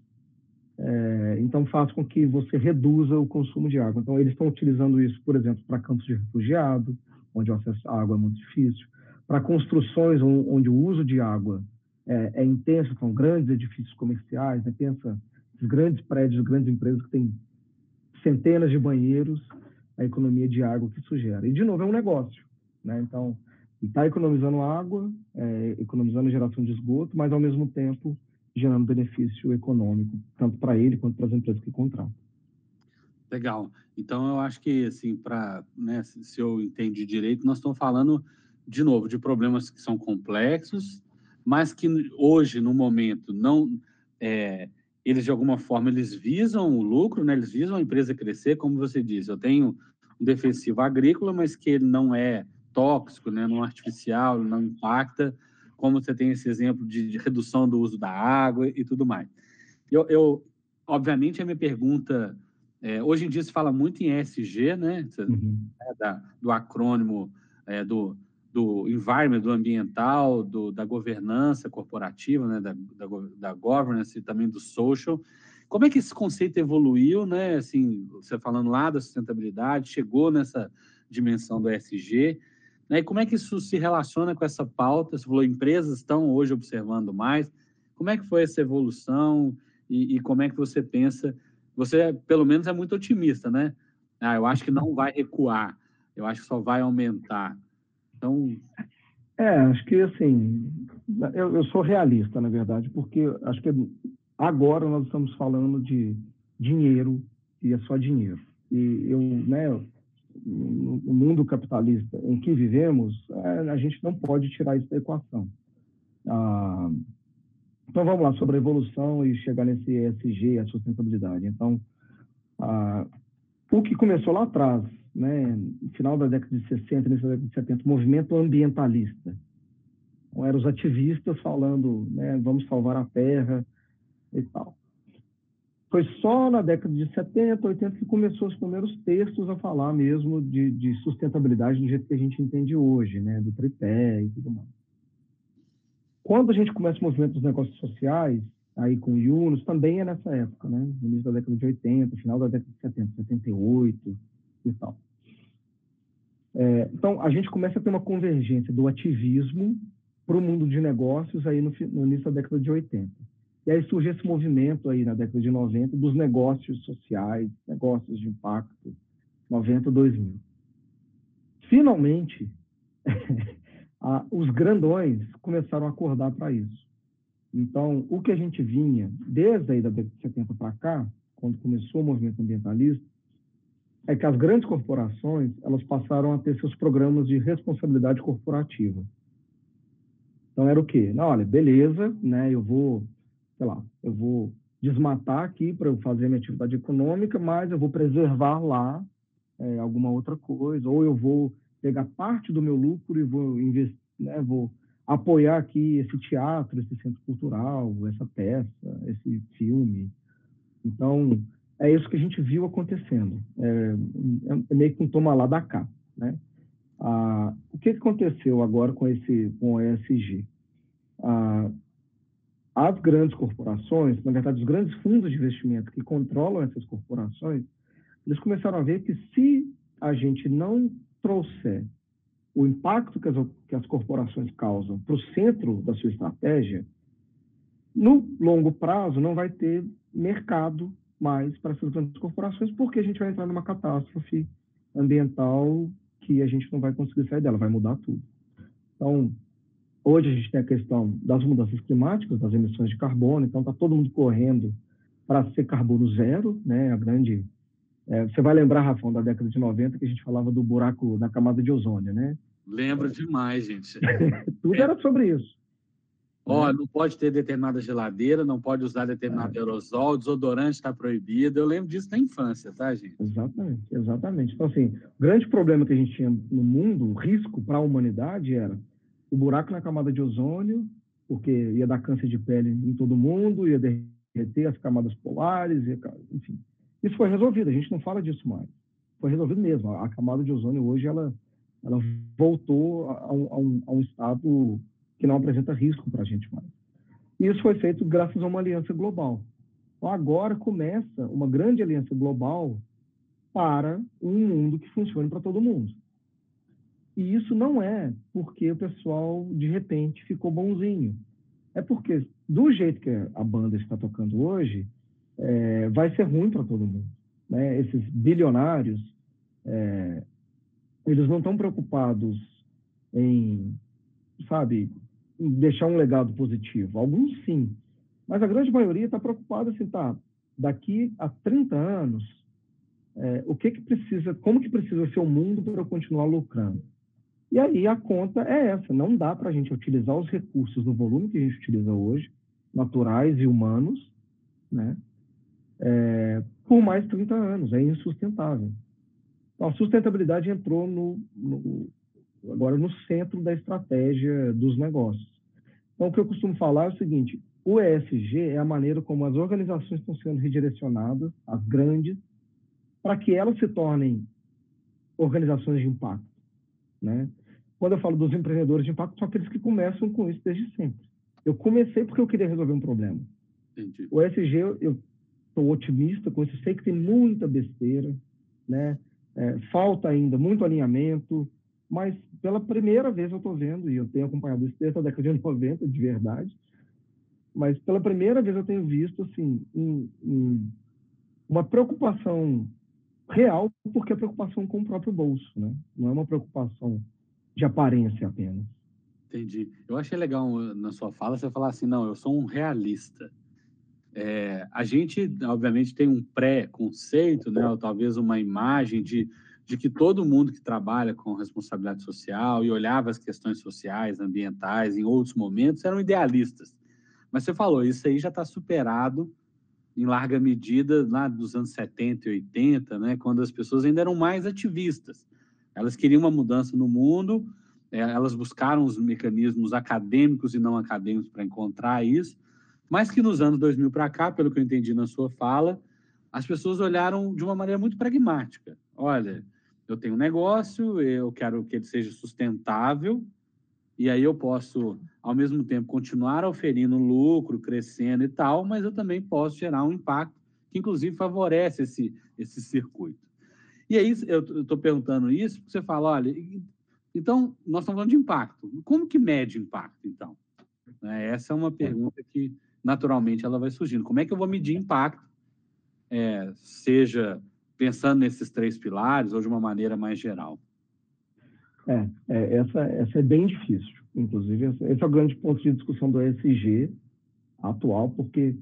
É, então faz com que você reduza o consumo de água. Então eles estão utilizando isso, por exemplo, para campos de refugiado, onde o acesso à água é muito difícil, para construções onde o uso de água é, é intenso, são grandes edifícios comerciais, né? pensa grandes prédios, grandes empresas que têm centenas de banheiros, a economia de água que isso gera. E de novo é um negócio, né? Então está economizando água, é, economizando geração de esgoto, mas ao mesmo tempo gerando benefício econômico, tanto para ele quanto para as empresas que contratam. Legal. Então, eu acho que, assim, para, né, se eu entendi direito, nós estamos falando, de novo, de problemas que são complexos, mas que hoje, no momento, não... É, eles, de alguma forma, eles visam o lucro, né? eles visam a empresa crescer, como você disse. Eu tenho um defensivo agrícola, mas que ele não é tóxico, né, não artificial, não impacta, como você tem esse exemplo de, de redução do uso da água e tudo mais. Eu, eu obviamente, a minha pergunta, é, hoje em dia se fala muito em ESG, né, uhum. é, da, do acrônimo é, do, do environment, do ambiental, do, da governança corporativa, né, da, da, da governance e também do social. Como é que esse conceito evoluiu, né? Assim, você falando lá da sustentabilidade, chegou nessa dimensão do ESG né? E como é que isso se relaciona com essa pauta? Você falou, empresas estão hoje observando mais. Como é que foi essa evolução e, e como é que você pensa? Você, pelo menos, é muito otimista, né? Ah, eu acho que não vai recuar. Eu acho que só vai aumentar. Então... É, acho que, assim, eu, eu sou realista, na verdade, porque acho que agora nós estamos falando de dinheiro e é só dinheiro. E eu, né, no mundo capitalista em que vivemos, é, a gente não pode tirar isso da equação. Ah, então vamos lá sobre a evolução e chegar nesse ESG, a sustentabilidade. Então, ah, o que começou lá atrás, né, no final da década de 60, início da década de 70, movimento ambientalista, Então, eram os ativistas falando, né, vamos salvar a Terra e tal. Foi só na década de 70, 80 que começou os primeiros textos a falar mesmo de, de sustentabilidade do jeito que a gente entende hoje, né, do tripé e tudo mais. Quando a gente começa o movimento dos negócios sociais, aí com o Yunus, também é nessa época, né, no início da década de 80, final da década de 70, 78 e tal. É, então, a gente começa a ter uma convergência do ativismo para o mundo de negócios aí no, no, início da década de 80. E aí surge esse movimento aí na década de 90 dos negócios sociais, negócios de impacto, 90, 2000. Finalmente, <laughs> os grandões começaram a acordar para isso. Então, o que a gente vinha desde aí da década de 70 para cá, quando começou o movimento ambientalista, é que as grandes corporações elas passaram a ter seus programas de responsabilidade corporativa. Então era o quê? Não, olha, beleza, né? Eu vou, sei lá, eu vou desmatar aqui para eu fazer minha atividade econômica, mas eu vou preservar lá é, alguma outra coisa, ou eu vou pegar parte do meu lucro e vou investir, né? Vou apoiar aqui esse teatro, esse centro cultural, essa peça, esse filme. Então é isso que a gente viu acontecendo. É, é meio que um toma lá da cá, né? Ah, o que aconteceu agora com esse com o ESG? Ah, as grandes corporações, na verdade, os grandes fundos de investimento que controlam essas corporações, eles começaram a ver que se a gente não trouxer o impacto que as, que as corporações causam para o centro da sua estratégia, no longo prazo não vai ter mercado mais para essas grandes corporações, porque a gente vai entrar numa catástrofe ambiental que a gente não vai conseguir sair dela, vai mudar tudo. Então, hoje a gente tem a questão das mudanças climáticas, das emissões de carbono, então está todo mundo correndo para ser carbono zero, né? A grande é, você vai lembrar, Rafão, da década de 90, que a gente falava do buraco da camada de ozônio, né? Lembro demais, gente. <laughs> Tudo era sobre isso. Ó, oh, não pode ter determinada geladeira, não pode usar determinado é. aerosol, desodorante está proibido. Eu lembro disso na infância, tá, gente? Exatamente, exatamente. Então, assim, o grande problema que a gente tinha no mundo, o risco para a humanidade era o buraco na camada de ozônio, porque ia dar câncer de pele em todo mundo, ia derreter as camadas polares, enfim. Isso foi resolvido, a gente não fala disso mais. Foi resolvido mesmo. A camada de ozônio hoje, ela, ela voltou a, a, um, a um estado que não apresenta risco para a gente mais. E isso foi feito graças a uma aliança global. Então, agora começa uma grande aliança global para um mundo que funcione para todo mundo. E isso não é porque o pessoal, de repente, ficou bonzinho. É porque, do jeito que a banda está tocando hoje, é, vai ser ruim para todo mundo. Né? Esses bilionários, é, eles não estão preocupados em, sabe, deixar um legado positivo. Alguns sim, mas a grande maioria está preocupada assim, tá? Daqui a 30 anos, é, o que que precisa, como que precisa ser o mundo para eu continuar lucrando? E aí a conta é essa, não dá para a gente utilizar os recursos no volume que a gente utiliza hoje, naturais e humanos, né? É, por mais 30 anos, é insustentável. Então, a sustentabilidade entrou no, no agora no centro da estratégia dos negócios. Então, o que eu costumo falar é o seguinte: o ESG é a maneira como as organizações estão sendo redirecionadas, as grandes, para que elas se tornem organizações de impacto. Né? Quando eu falo dos empreendedores de impacto, são aqueles que começam com isso desde sempre. Eu comecei porque eu queria resolver um problema. Entendi. O ESG, eu estou otimista com isso, sei que tem muita besteira, né? É, falta ainda muito alinhamento, mas pela primeira vez eu estou vendo, e eu tenho acompanhado isso desde a década de <laughs> 90, de verdade, mas pela primeira vez eu tenho visto assim, um, um, uma preocupação real, porque é preocupação com o próprio bolso, né? não é uma preocupação de aparência apenas. Entendi. Eu achei legal uh, na sua fala você falar assim, não, eu sou um realista. É, a gente, obviamente, tem um pré-conceito, né, ou talvez uma imagem de de que todo mundo que trabalha com responsabilidade social e olhava as questões sociais, ambientais, em outros momentos, eram idealistas. Mas você falou, isso aí já está superado em larga medida lá dos anos 70 e 80, né, quando as pessoas ainda eram mais ativistas. Elas queriam uma mudança no mundo, é, elas buscaram os mecanismos acadêmicos e não acadêmicos para encontrar isso, mas que nos anos 2000 para cá, pelo que eu entendi na sua fala, as pessoas olharam de uma maneira muito pragmática. Olha, eu tenho um negócio, eu quero que ele seja sustentável, e aí eu posso, ao mesmo tempo, continuar oferindo lucro, crescendo e tal, mas eu também posso gerar um impacto que, inclusive, favorece esse, esse circuito. E aí eu estou perguntando isso, porque você fala, olha, então, nós estamos falando de impacto. Como que mede impacto, então? Né, essa é uma pergunta que, naturalmente, ela vai surgindo. Como é que eu vou medir impacto, é, seja pensando nesses três pilares ou de uma maneira mais geral? É, é, essa, essa é bem difícil. Inclusive, esse é o grande ponto de discussão do ESG atual, porque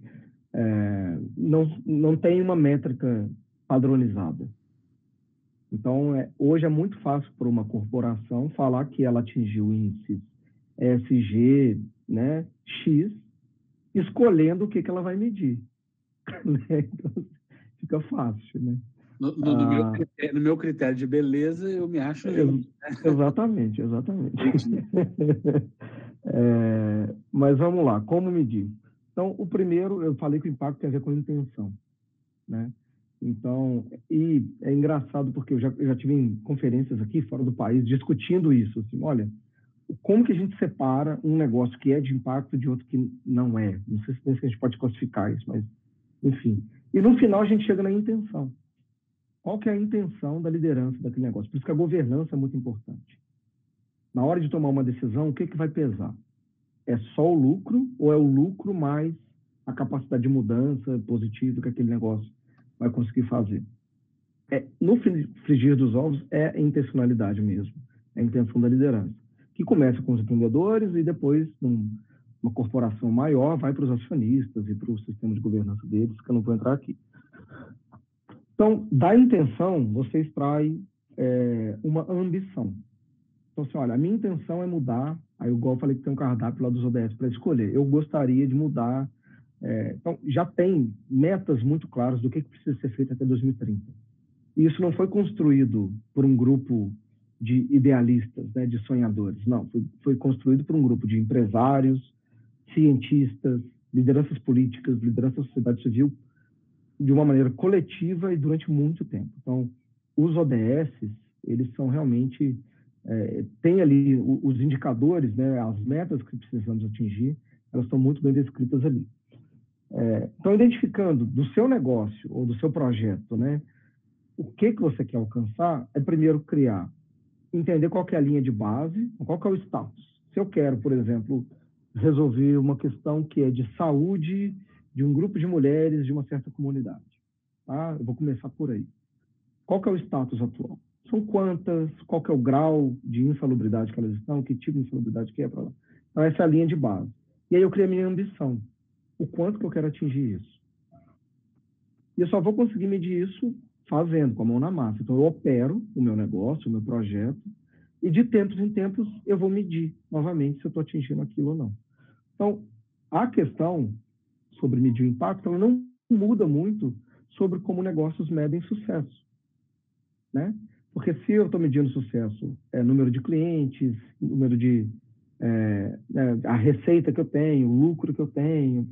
é, não, não tem uma métrica padronizada. Então, é, hoje é muito fácil para uma corporação falar que ela atingiu o índice ESG né, X, escolhendo o que, que ela vai medir. <laughs> Né? então, fica fácil, né? No, no, no, meu, ah. critério, no, meu, critério de beleza, eu me acho. Né? Exatamente, exatamente. <laughs> é, mas vamos lá, como medir? Então, o primeiro, eu falei que o impacto tem a ver com a intenção. Né? Então, e é engraçado porque eu já, eu já tive em conferências aqui fora do país discutindo isso. Assim, olha, como que a gente separa um negócio que é de impacto de outro que não é? Não sei se a gente pode classificar isso, mas enfim. E no final a gente chega na intenção. Qual que é a intenção da liderança daquele negócio? Por isso que a governança é muito importante. Na hora de tomar uma decisão, o que, que vai pesar? É só o lucro ou é o lucro mais a capacidade de mudança positiva que aquele negócio vai conseguir fazer? É, no frigir dos ovos é a intencionalidade mesmo, é a intenção da liderança, que começa com os empreendedores e depois, numa corporação maior, vai para os acionistas e para o sistema de governança deles, que eu não vou entrar aqui. Então, da intenção, você extrai é, uma ambição. Então, assim, olha, a minha intenção é mudar. Aí, igual eu falei que tem um cardápio lá dos ODS para escolher. Eu gostaria de mudar. É, então, já tem metas muito claras do que, que precisa ser feito até 2030. E isso não foi construído por um grupo de idealistas, né, de sonhadores. Não, foi, foi construído por um grupo de empresários, cientistas, lideranças políticas, lideranças da sociedade civil, de uma maneira coletiva e durante muito tempo. Então, os ODS, eles são realmente, é, tem ali os indicadores, né, as metas que precisamos atingir, elas estão muito bem descritas ali. É, então, identificando do seu negócio ou do seu projeto, né, o que, que você quer alcançar, é primeiro criar, entender qual é a linha de base, qual é o status. Se eu quero, por exemplo, resolver uma questão que é de saúde de um grupo de mulheres de uma certa comunidade. Tá? Eu vou começar por aí. Qual é o status atual? São quantas? Qual é o grau de insalubridade que elas estão? Que tipo de insalubridade que é para lá? Então, essa é a linha de base. E aí eu criei a minha ambição. O quanto que eu quero atingir isso? E eu só vou conseguir medir isso fazendo, com a mão na massa. Então, eu opero o meu negócio, o meu projeto, e de tempos em tempos eu vou medir novamente se eu estou atingindo aquilo ou não. Então, a questão sobre medir o impacto, ela não muda muito sobre como negócios medem sucesso, né? Porque se eu estou medindo sucesso, é número de clientes, número de é, é, a receita que eu tenho, o lucro que eu tenho,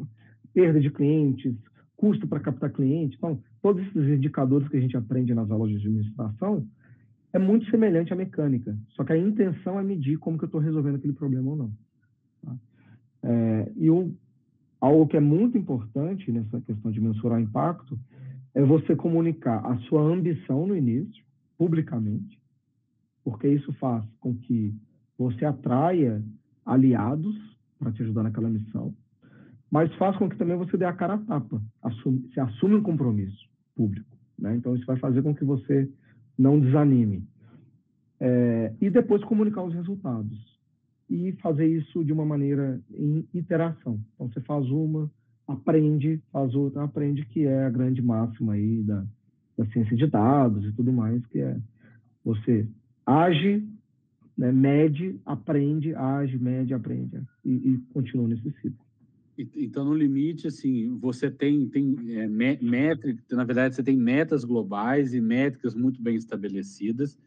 perda de clientes, custo para captar cliente, então todos esses indicadores que a gente aprende nas aulas de administração é muito semelhante à mecânica, só que a intenção é medir como que eu estou resolvendo aquele problema ou não. Tá? É, e o algo que é muito importante nessa questão de mensurar impacto é você comunicar a sua ambição no início, publicamente, porque isso faz com que você atraia aliados para te ajudar naquela missão, mas faz com que também você dê a cara a tapa, assume, se assume um compromisso público. Né? Então, isso vai fazer com que você não desanime. É, e depois comunicar os resultados e fazer isso de uma maneira em iteração. Então, você faz uma, aprende, faz outra, aprende, que é a grande máxima aí da, da ciência de dados e tudo mais, que é você age, né, mede, aprende, age, mede, aprende e, e continua nesse ciclo. Então, no limite, assim, você tem, tem é, métricas, na verdade, você tem metas globais e métricas muito bem estabelecidas,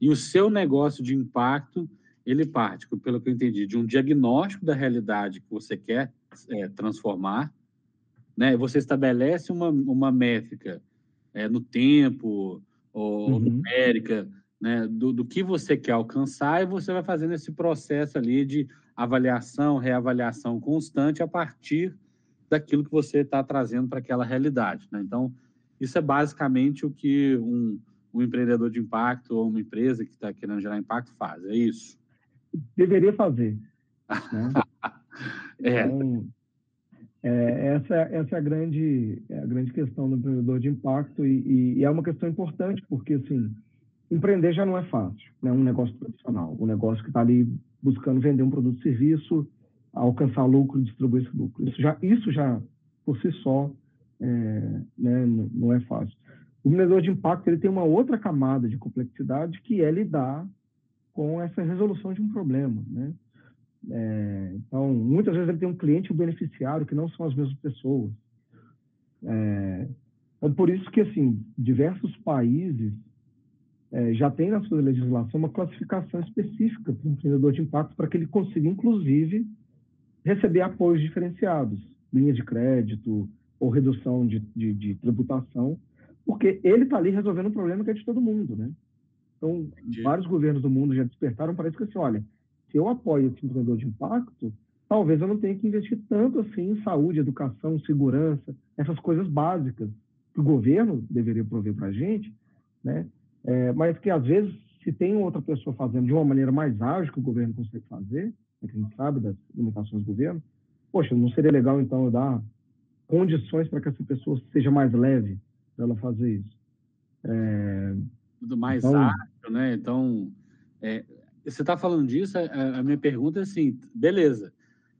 e o seu negócio de impacto ele parte, pelo que eu entendi, de um diagnóstico da realidade que você quer é, transformar, né? Você estabelece uma, uma métrica é, no tempo ou uhum. numérica, né? Do, do que você quer alcançar e você vai fazendo esse processo ali de avaliação, reavaliação constante a partir daquilo que você está trazendo para aquela realidade, né? Então, isso é basicamente o que um, um empreendedor de impacto ou uma empresa que está querendo gerar impacto faz, é isso deveria fazer. Né? <laughs> é. Então, é, essa, essa é a grande, é a grande questão do empreendedor de impacto e, e, é uma questão importante porque assim empreender já não é fácil, né? Um negócio tradicional, um negócio que está ali buscando vender um produto, serviço, alcançar lucro, distribuir esse lucro. Isso já, isso já por si só, é, né? Não é fácil. O empreendedor de impacto ele tem uma outra camada de complexidade que é lidar com essa resolução de um problema, né? É, então, muitas vezes ele tem um cliente e um beneficiário que não são as mesmas pessoas. É, é por isso que, assim, diversos países é, já têm na sua legislação uma classificação específica para o empreendedor de impacto para que ele consiga, inclusive, receber apoios diferenciados, linha de crédito ou redução de, de, de tributação, porque ele está ali resolvendo um problema que é de todo mundo, né? Então, Entendi. vários governos do mundo já despertaram para isso que assim, olha, se eu apoio esse empreendedor de impacto, talvez eu não tenha que investir tanto assim em saúde, educação, segurança, essas coisas básicas que o governo deveria prover para a gente, né? É, mas que às vezes se tem outra pessoa fazendo de uma maneira mais ágil que o governo consegue fazer, né, que a gente sabe das limitações do governo, poxa, não seria legal então eu dar condições para que essa pessoa seja mais leve para ela fazer isso? É, tudo mais então, ágil, né? Então, é, você está falando disso, a, a, minha pergunta é assim, beleza,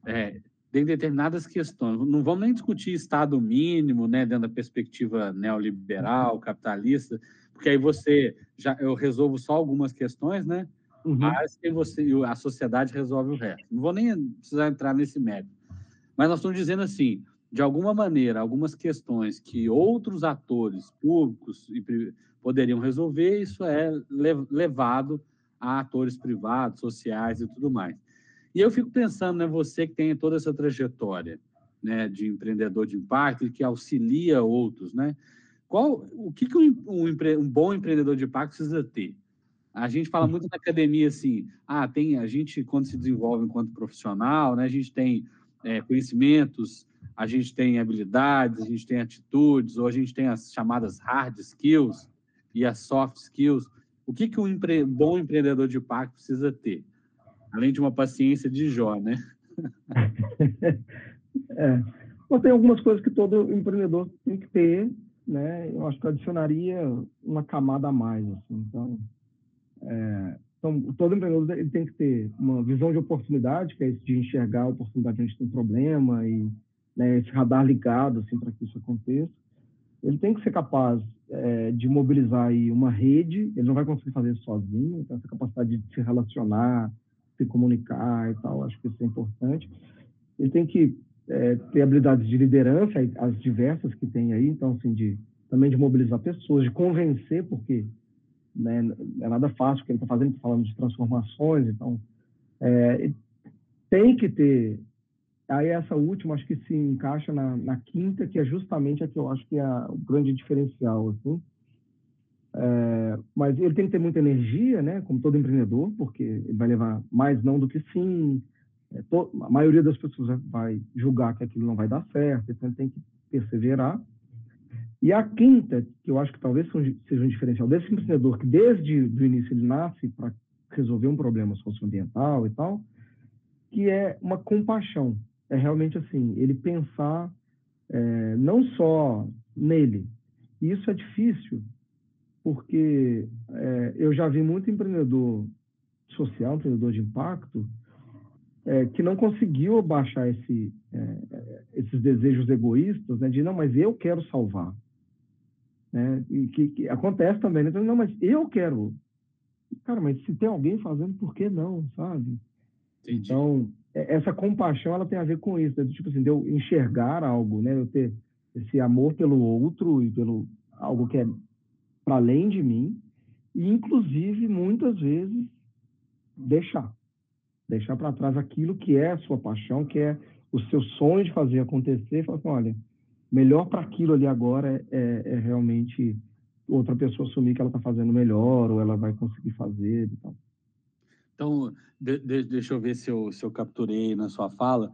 é, tem determinadas questões, não vamos nem discutir Estado mínimo, né, dentro da perspectiva neoliberal, capitalista, porque aí você, já eu resolvo só algumas questões, né, uhum. mas você, a sociedade resolve o resto. Não vou nem precisar entrar nesse método. Mas nós estamos dizendo assim, de alguma maneira, algumas questões que outros atores públicos poderiam resolver, isso é levado a atores privados, sociais e tudo mais. E eu fico pensando, né, você que tem toda essa trajetória né, de empreendedor de impacto e que auxilia outros, né? Qual, o que, que um, um, um bom empreendedor de impacto precisa ter? A gente fala muito na academia assim, ah, tem a gente quando se desenvolve enquanto profissional, né, a gente tem é, conhecimentos, a gente tem habilidades, a gente tem atitudes, ou a gente tem as chamadas hard skills, e as soft skills, o que, que um empre... bom empreendedor de impacto precisa ter? Além de uma paciência de Jó, né? <laughs> é. Mas tem algumas coisas que todo empreendedor tem que ter, né? Eu acho que adicionaria uma camada a mais, assim. Então, é... então todo empreendedor ele tem que ter uma visão de oportunidade, que é isso de enxergar a oportunidade onde tem problema e né, esse radar ligado, assim, para que isso aconteça. Ele tem que ser capaz é, de mobilizar aí uma rede, ele não vai conseguir fazer isso sozinho, então essa capacidade de se relacionar, se comunicar e tal, acho que isso é importante. Ele tem que é, ter habilidades de liderança, as diversas que tem aí, então, assim, de, também de mobilizar pessoas, de convencer, porque né, é nada fácil o que ele está fazendo, falando de transformações, então, é, tem que ter Aí essa última acho que se encaixa na, na, quinta, que é justamente a que eu acho que é o grande diferencial, assim. É, mas ele tem que ter muita energia, né? Como todo empreendedor, porque ele vai levar mais não do que sim. É, to, a maioria das pessoas vai julgar que aquilo não vai dar certo, então tem que perseverar. E a quinta, que eu acho que talvez seja um diferencial desse empreendedor, que desde o início ele nasce para resolver um problema socioambiental e tal, que é uma compaixão é realmente assim, ele pensar é, não só nele. E isso é difícil, porque é, eu já vi muito empreendedor social, empreendedor de impacto, é, que não conseguiu baixar esse, é, esses desejos egoístas, né, de não, mas eu quero salvar. Né? E que, que acontece também, né? Então, não, mas eu quero. Cara, mas se tem alguém fazendo, por que não, sabe? Entendi. Então, é, essa compaixão ela tem a ver com isso, né? tipo assim, de eu enxergar algo, né? Eu ter esse amor pelo outro e pelo algo que é para além de mim, e inclusive muitas vezes deixar, deixar para trás aquilo que é a sua paixão, que é o seu sonho de fazer acontecer, e falar assim, olha, melhor para aquilo ali agora é, é, realmente outra pessoa assumir que ela está fazendo melhor ou ela vai conseguir fazer e tal. Então, de, de, deixa eu ver se eu, se eu capturei na sua fala.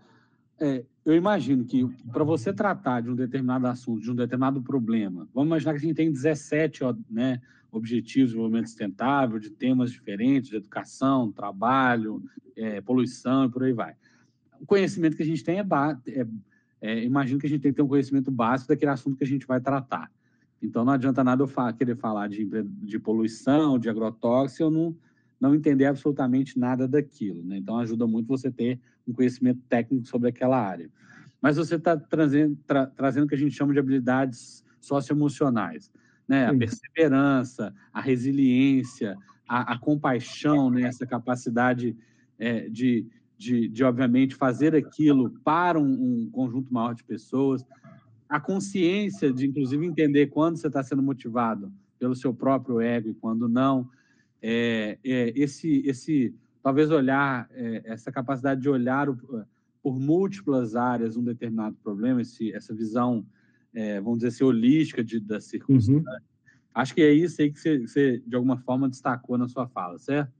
É, eu imagino que para você tratar de um determinado assunto, de um determinado problema, vamos imaginar que a gente tem 17 né, objetivos de desenvolvimento sustentável, de temas diferentes, de educação, trabalho, é, poluição e por aí vai. O conhecimento que a gente tem é, é, é, imagino que a gente tem que ter um conhecimento básico daquele assunto que a gente vai tratar. Então, não adianta nada eu fa querer falar de, de poluição, de agrotóxico, eu não, não entender absolutamente nada daquilo. Né? Então, ajuda muito você ter um conhecimento técnico sobre aquela área. Mas você está trazendo, tra trazendo o que a gente chama de habilidades socioemocionais. Né? A perseverança, a resiliência, a, a compaixão, né? essa capacidade é, de, de, de, obviamente, fazer aquilo para um, um conjunto maior de pessoas. A consciência de, inclusive, entender quando você está sendo motivado pelo seu próprio ego e quando não. É, é, esse, esse talvez olhar, é, essa capacidade de olhar o, por múltiplas áreas um determinado problema, esse, essa visão, é, vamos dizer assim, holística de, da circunstância. Uhum. Acho que é isso aí que você, você, de alguma forma, destacou na sua fala, certo?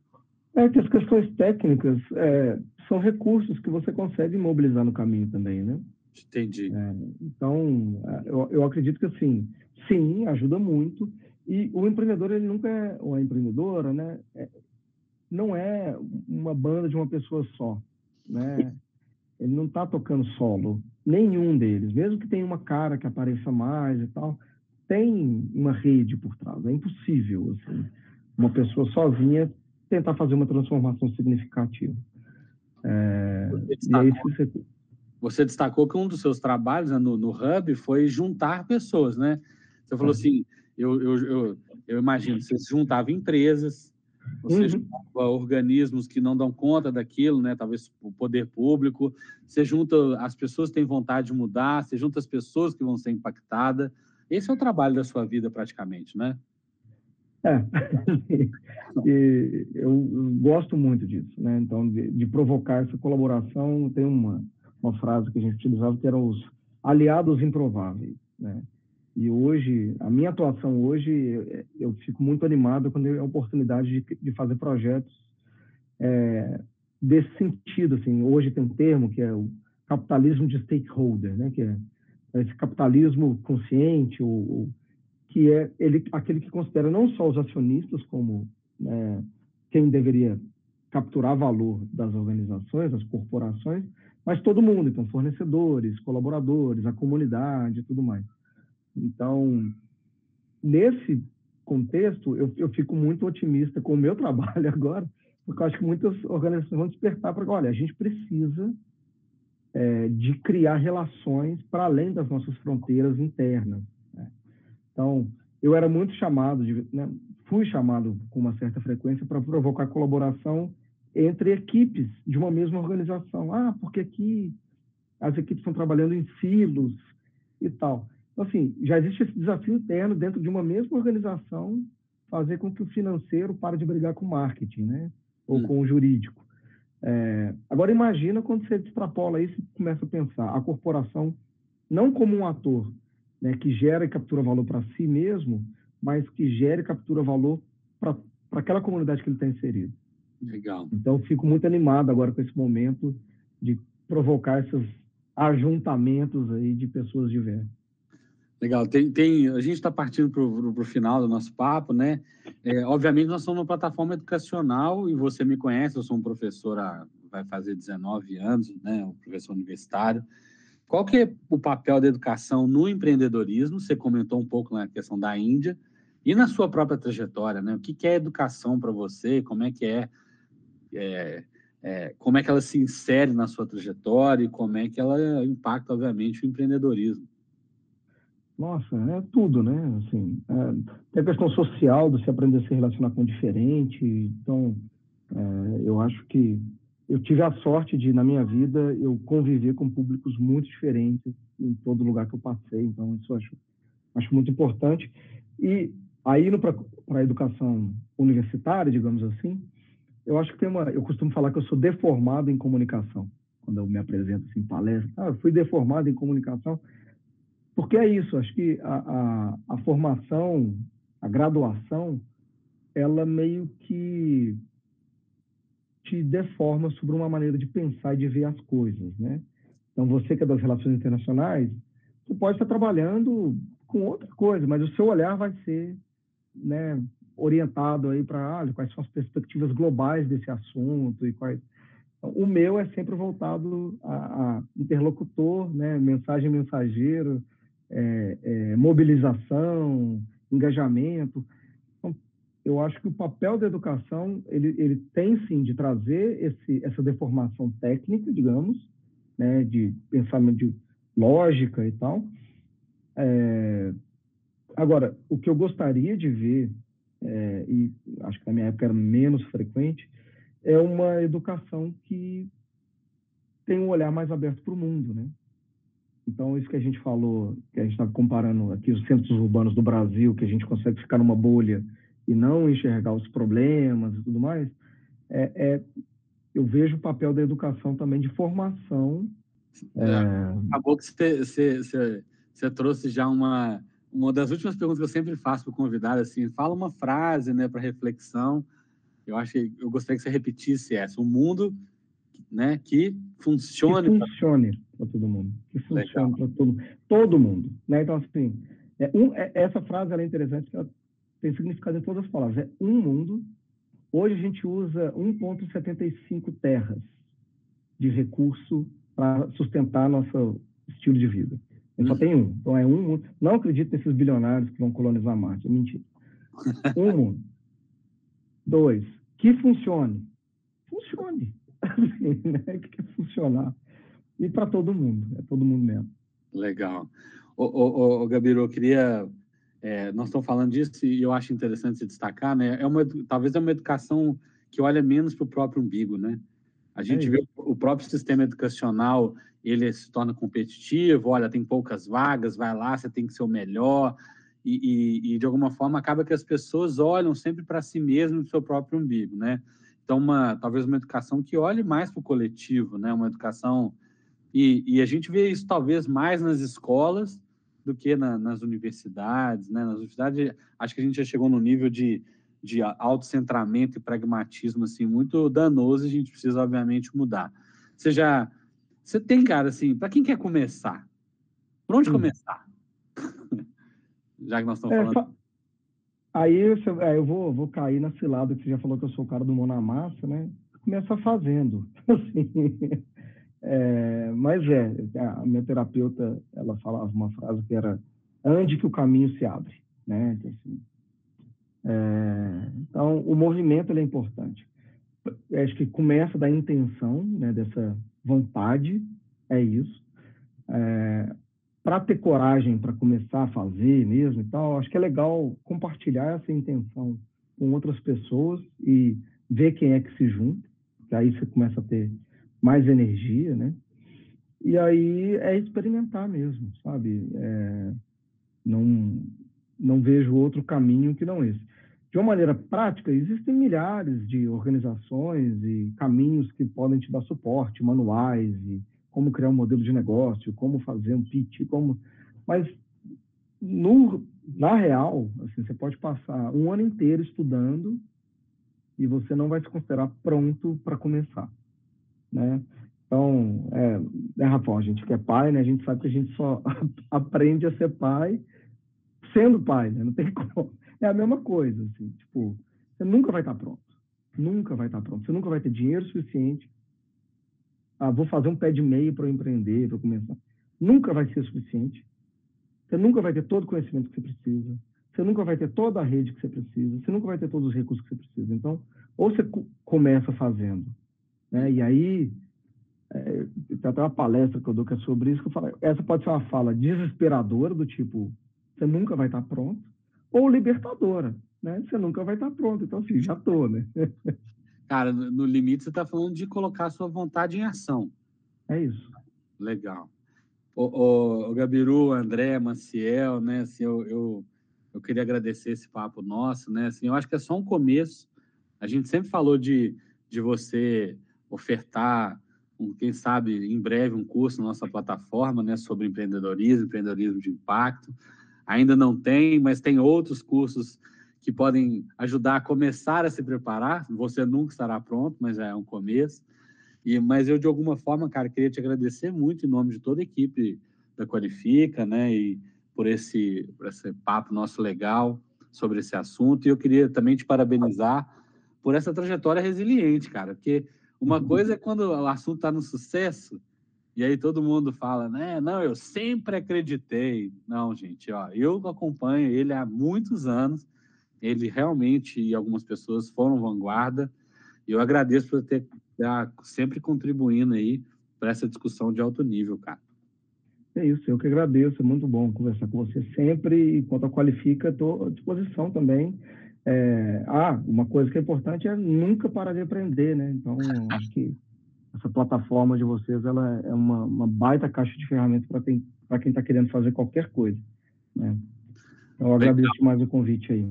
É que as questões técnicas é, são recursos que você consegue mobilizar no caminho também, né? Entendi. É, então, é, eu, eu acredito que, assim, sim, ajuda muito. E o empreendedor, ele nunca é, ou a empreendedora, né? É, não é uma banda de uma pessoa só, né? Ele não está tocando solo, nenhum deles. Mesmo que tenha uma cara que apareça mais e tal, tem uma rede por trás. É impossível, assim, uma pessoa sozinha tentar fazer uma transformação significativa. É, e aí, você... você... destacou que um dos seus trabalhos né, no, no Hub foi juntar pessoas, né? Você falou é. assim, eu, eu, eu, eu imagino, você juntava empresas, você uhum. junta organismos que não dão conta daquilo, né? Talvez o poder público. Você junta as pessoas que têm vontade de mudar, você junta as pessoas que vão ser impactadas. Esse é o trabalho da sua vida, praticamente, né? É, <laughs> e eu gosto muito disso, né? Então, de, de, provocar essa colaboração, tem uma, uma frase que a gente utilizava que eram os aliados improváveis, né? E hoje, a minha atuação hoje, eu, eu fico muito animado quando eu a oportunidade de, de fazer projetos é, desse sentido. Assim, hoje tem um termo que é o capitalismo de stakeholder, né? que é esse capitalismo consciente, ou que é ele, aquele que considera não só os acionistas como né, quem deveria capturar valor das organizações, das corporações, mas todo mundo, então fornecedores, colaboradores, a comunidade e tudo mais. Então, nesse contexto, eu, eu fico muito otimista com o meu <laughs> trabalho agora, porque eu acho que muitas organizações vão despertar para, olha, a gente precisa é, de criar relações para além das nossas fronteiras internas. Né? Então, eu era muito chamado, de, né, fui chamado com uma certa frequência para provocar colaboração entre equipes de uma mesma organização. Ah, porque aqui as equipes estão trabalhando em silos e tal. Então, assim, já existe esse desafio interno dentro de uma mesma organização fazer com que o financeiro pare de brigar com o marketing, né? Ou hum. com o jurídico. É, agora, imagina quando você extrapola isso e começa a pensar a corporação não como um ator né, que gera e captura valor para si mesmo, mas que gera e captura valor para aquela comunidade que ele está inserido. Legal. Então, fico muito animado agora com esse momento de provocar esses ajuntamentos aí de pessoas diversas. Legal, tem, tem, a gente está partindo para o final do nosso papo, né? É, obviamente, nós somos uma plataforma educacional e você me conhece, eu sou um professor há, vai fazer 19 anos, né? Um professor universitário. Qual que é o papel da educação no empreendedorismo? Você comentou um pouco na questão da Índia e na sua própria trajetória, né? O que, que é educação para você? Como é que é, é, é, como é que ela se insere na sua trajetória e como é que ela impacta, obviamente, o empreendedorismo? Nossa, é tudo, né? Assim, é, tem a questão social de se aprender a se relacionar com o diferente. Então, é, eu acho que eu tive a sorte de, na minha vida, eu conviver com públicos muito diferentes em todo lugar que eu passei. Então, isso eu acho, acho muito importante. E aí, para a educação universitária, digamos assim, eu acho que tem uma. Eu costumo falar que eu sou deformado em comunicação, quando eu me apresento assim, em palestra. Ah, eu fui deformado em comunicação. Porque é isso, acho que a, a, a formação, a graduação, ela meio que te deforma sobre uma maneira de pensar e de ver as coisas, né? Então, você que é das relações internacionais, você pode estar trabalhando com outra coisa, mas o seu olhar vai ser né, orientado aí para ah, quais são as perspectivas globais desse assunto e quais então, o meu é sempre voltado a, a interlocutor, né, mensagem mensageiro, é, é, mobilização, engajamento. Então, eu acho que o papel da educação ele, ele tem sim de trazer esse, essa deformação técnica, digamos, né, de pensamento de lógica e tal. É, agora, o que eu gostaria de ver, é, e acho que na minha época era menos frequente, é uma educação que tem um olhar mais aberto para o mundo, né? Então, isso que a gente falou, que a gente estava comparando aqui os centros urbanos do Brasil, que a gente consegue ficar numa bolha e não enxergar os problemas e tudo mais, é, é eu vejo o papel da educação também de formação. É... Acabou que você, você, você, você, trouxe já uma, uma das últimas perguntas que eu sempre faço para o convidado, assim, fala uma frase né, para reflexão. Eu acho que eu gostaria que você repetisse essa. O mundo né, que funcione. Que funcione para todo mundo. Que funcione para todo, todo mundo. Né? Então, assim, é um, é, essa frase é interessante porque ela tem significado em todas as palavras. É um mundo Hoje a gente usa 1,75 terras de recurso para sustentar nosso estilo de vida. A gente só tem um. Então é um. Não acredito nesses bilionários que vão colonizar Marte. É mentira. <laughs> Um mundo. Dois. Que funcione. Funcione. Assim, <laughs> né? Que funcionar. E para todo mundo. É todo mundo mesmo. Legal. Ô, ô, ô Gabiru, eu queria é, nós estamos falando disso e eu acho interessante se destacar, né? É uma, talvez é uma educação que olha menos para o próprio umbigo, né? A gente é vê o próprio sistema educacional, ele se torna competitivo, olha, tem poucas vagas, vai lá, você tem que ser o melhor, e, e, e de alguma forma acaba que as pessoas olham sempre para si mesmo, do seu próprio umbigo, né? Então, uma, talvez uma educação que olhe mais para o coletivo, né? Uma educação... E, e a gente vê isso talvez mais nas escolas, do que na, nas universidades, né? Nas universidades, acho que a gente já chegou no nível de, de autocentramento e pragmatismo, assim, muito danoso e a gente precisa, obviamente, mudar. Você já... Você tem, cara, assim, para quem quer começar? Por onde hum. começar? <laughs> já que nós estamos é, falando... Aí eu, é, eu vou, vou cair na cilada que você já falou que eu sou o cara do mão na massa, né? Começa fazendo. <laughs> Assim, é, mas é, a minha terapeuta, ela falava uma frase que era ande que o caminho se abre, né? Então, assim, é, então o movimento é importante. Eu acho que começa da intenção, né, dessa vontade, é isso. É, para ter coragem para começar a fazer mesmo e tal, acho que é legal compartilhar essa intenção com outras pessoas e ver quem é que se junta, que aí você começa a ter mais energia, né? E aí é experimentar mesmo, sabe? É, não, não vejo outro caminho que não esse. De uma maneira prática, existem milhares de organizações e caminhos que podem te dar suporte, manuais e como criar um modelo de negócio, como fazer um pitch, como... Mas no, na real, assim, você pode passar um ano inteiro estudando e você não vai se considerar pronto para começar né? Então, é, né, Rafa, a gente que é pai, né? A gente sabe que a gente só <laughs> aprende a ser pai sendo pai, né? Não tem como. É a mesma coisa, assim, tipo, você nunca vai estar pronto. Nunca vai estar pronto. Você nunca vai ter dinheiro suficiente. Ah, vou fazer um pé de meia para empreender, para começar. Nunca vai ser suficiente. Você nunca vai ter todo o conhecimento que você precisa. Você nunca vai ter toda a rede que você precisa. Você nunca vai ter todos os recursos que você precisa. Então, ou você começa fazendo né? E aí, é, tem até uma palestra que eu dou que é sobre isso, que eu falo, essa pode ser uma fala desesperadora, do tipo, você nunca vai estar pronto, ou libertadora, né? Você nunca vai estar pronto, então assim, já tô, né? <laughs> Cara, no limite você está falando de colocar a sua vontade em ação. É isso. Legal. O, o, o Gabiru, André, Maciel, né? Assim, eu, eu, eu queria agradecer esse papo nosso, né? Assim, eu acho que é só um começo. A gente sempre falou de de você ofertar, um, quem sabe, em breve, um curso na nossa plataforma né, sobre empreendedorismo, empreendedorismo de impacto. Ainda não tem, mas tem outros cursos que podem ajudar a começar a se preparar. Você nunca estará pronto, mas já é um começo. E, mas eu, de alguma forma, cara, queria te agradecer muito em nome de toda a equipe da Qualifica, né? E por esse, por esse papo nosso legal sobre esse assunto. E eu queria também te parabenizar por essa trajetória resiliente, cara. Porque uma uhum. coisa é quando o assunto está no sucesso, e aí todo mundo fala, né? Não, eu sempre acreditei. Não, gente, ó, eu acompanho ele há muitos anos ele realmente e algumas pessoas foram vanguarda. E eu agradeço por ter tá sempre contribuindo aí para essa discussão de alto nível, cara. É isso, eu que agradeço, é muito bom conversar com você sempre. E quanto a qualifica, estou à disposição também. É, ah, uma coisa que é importante é nunca parar de aprender, né? Então, acho que essa plataforma de vocês ela é uma, uma baita caixa de ferramentas para quem está querendo fazer qualquer coisa. Né? Então, eu agradeço Legal. mais o convite aí.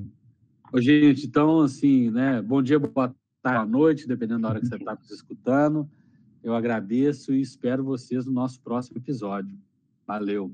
Ô, gente, então, assim, né? Bom dia, boa tarde, boa noite, dependendo da hora que você está nos escutando. Eu agradeço e espero vocês no nosso próximo episódio. Valeu!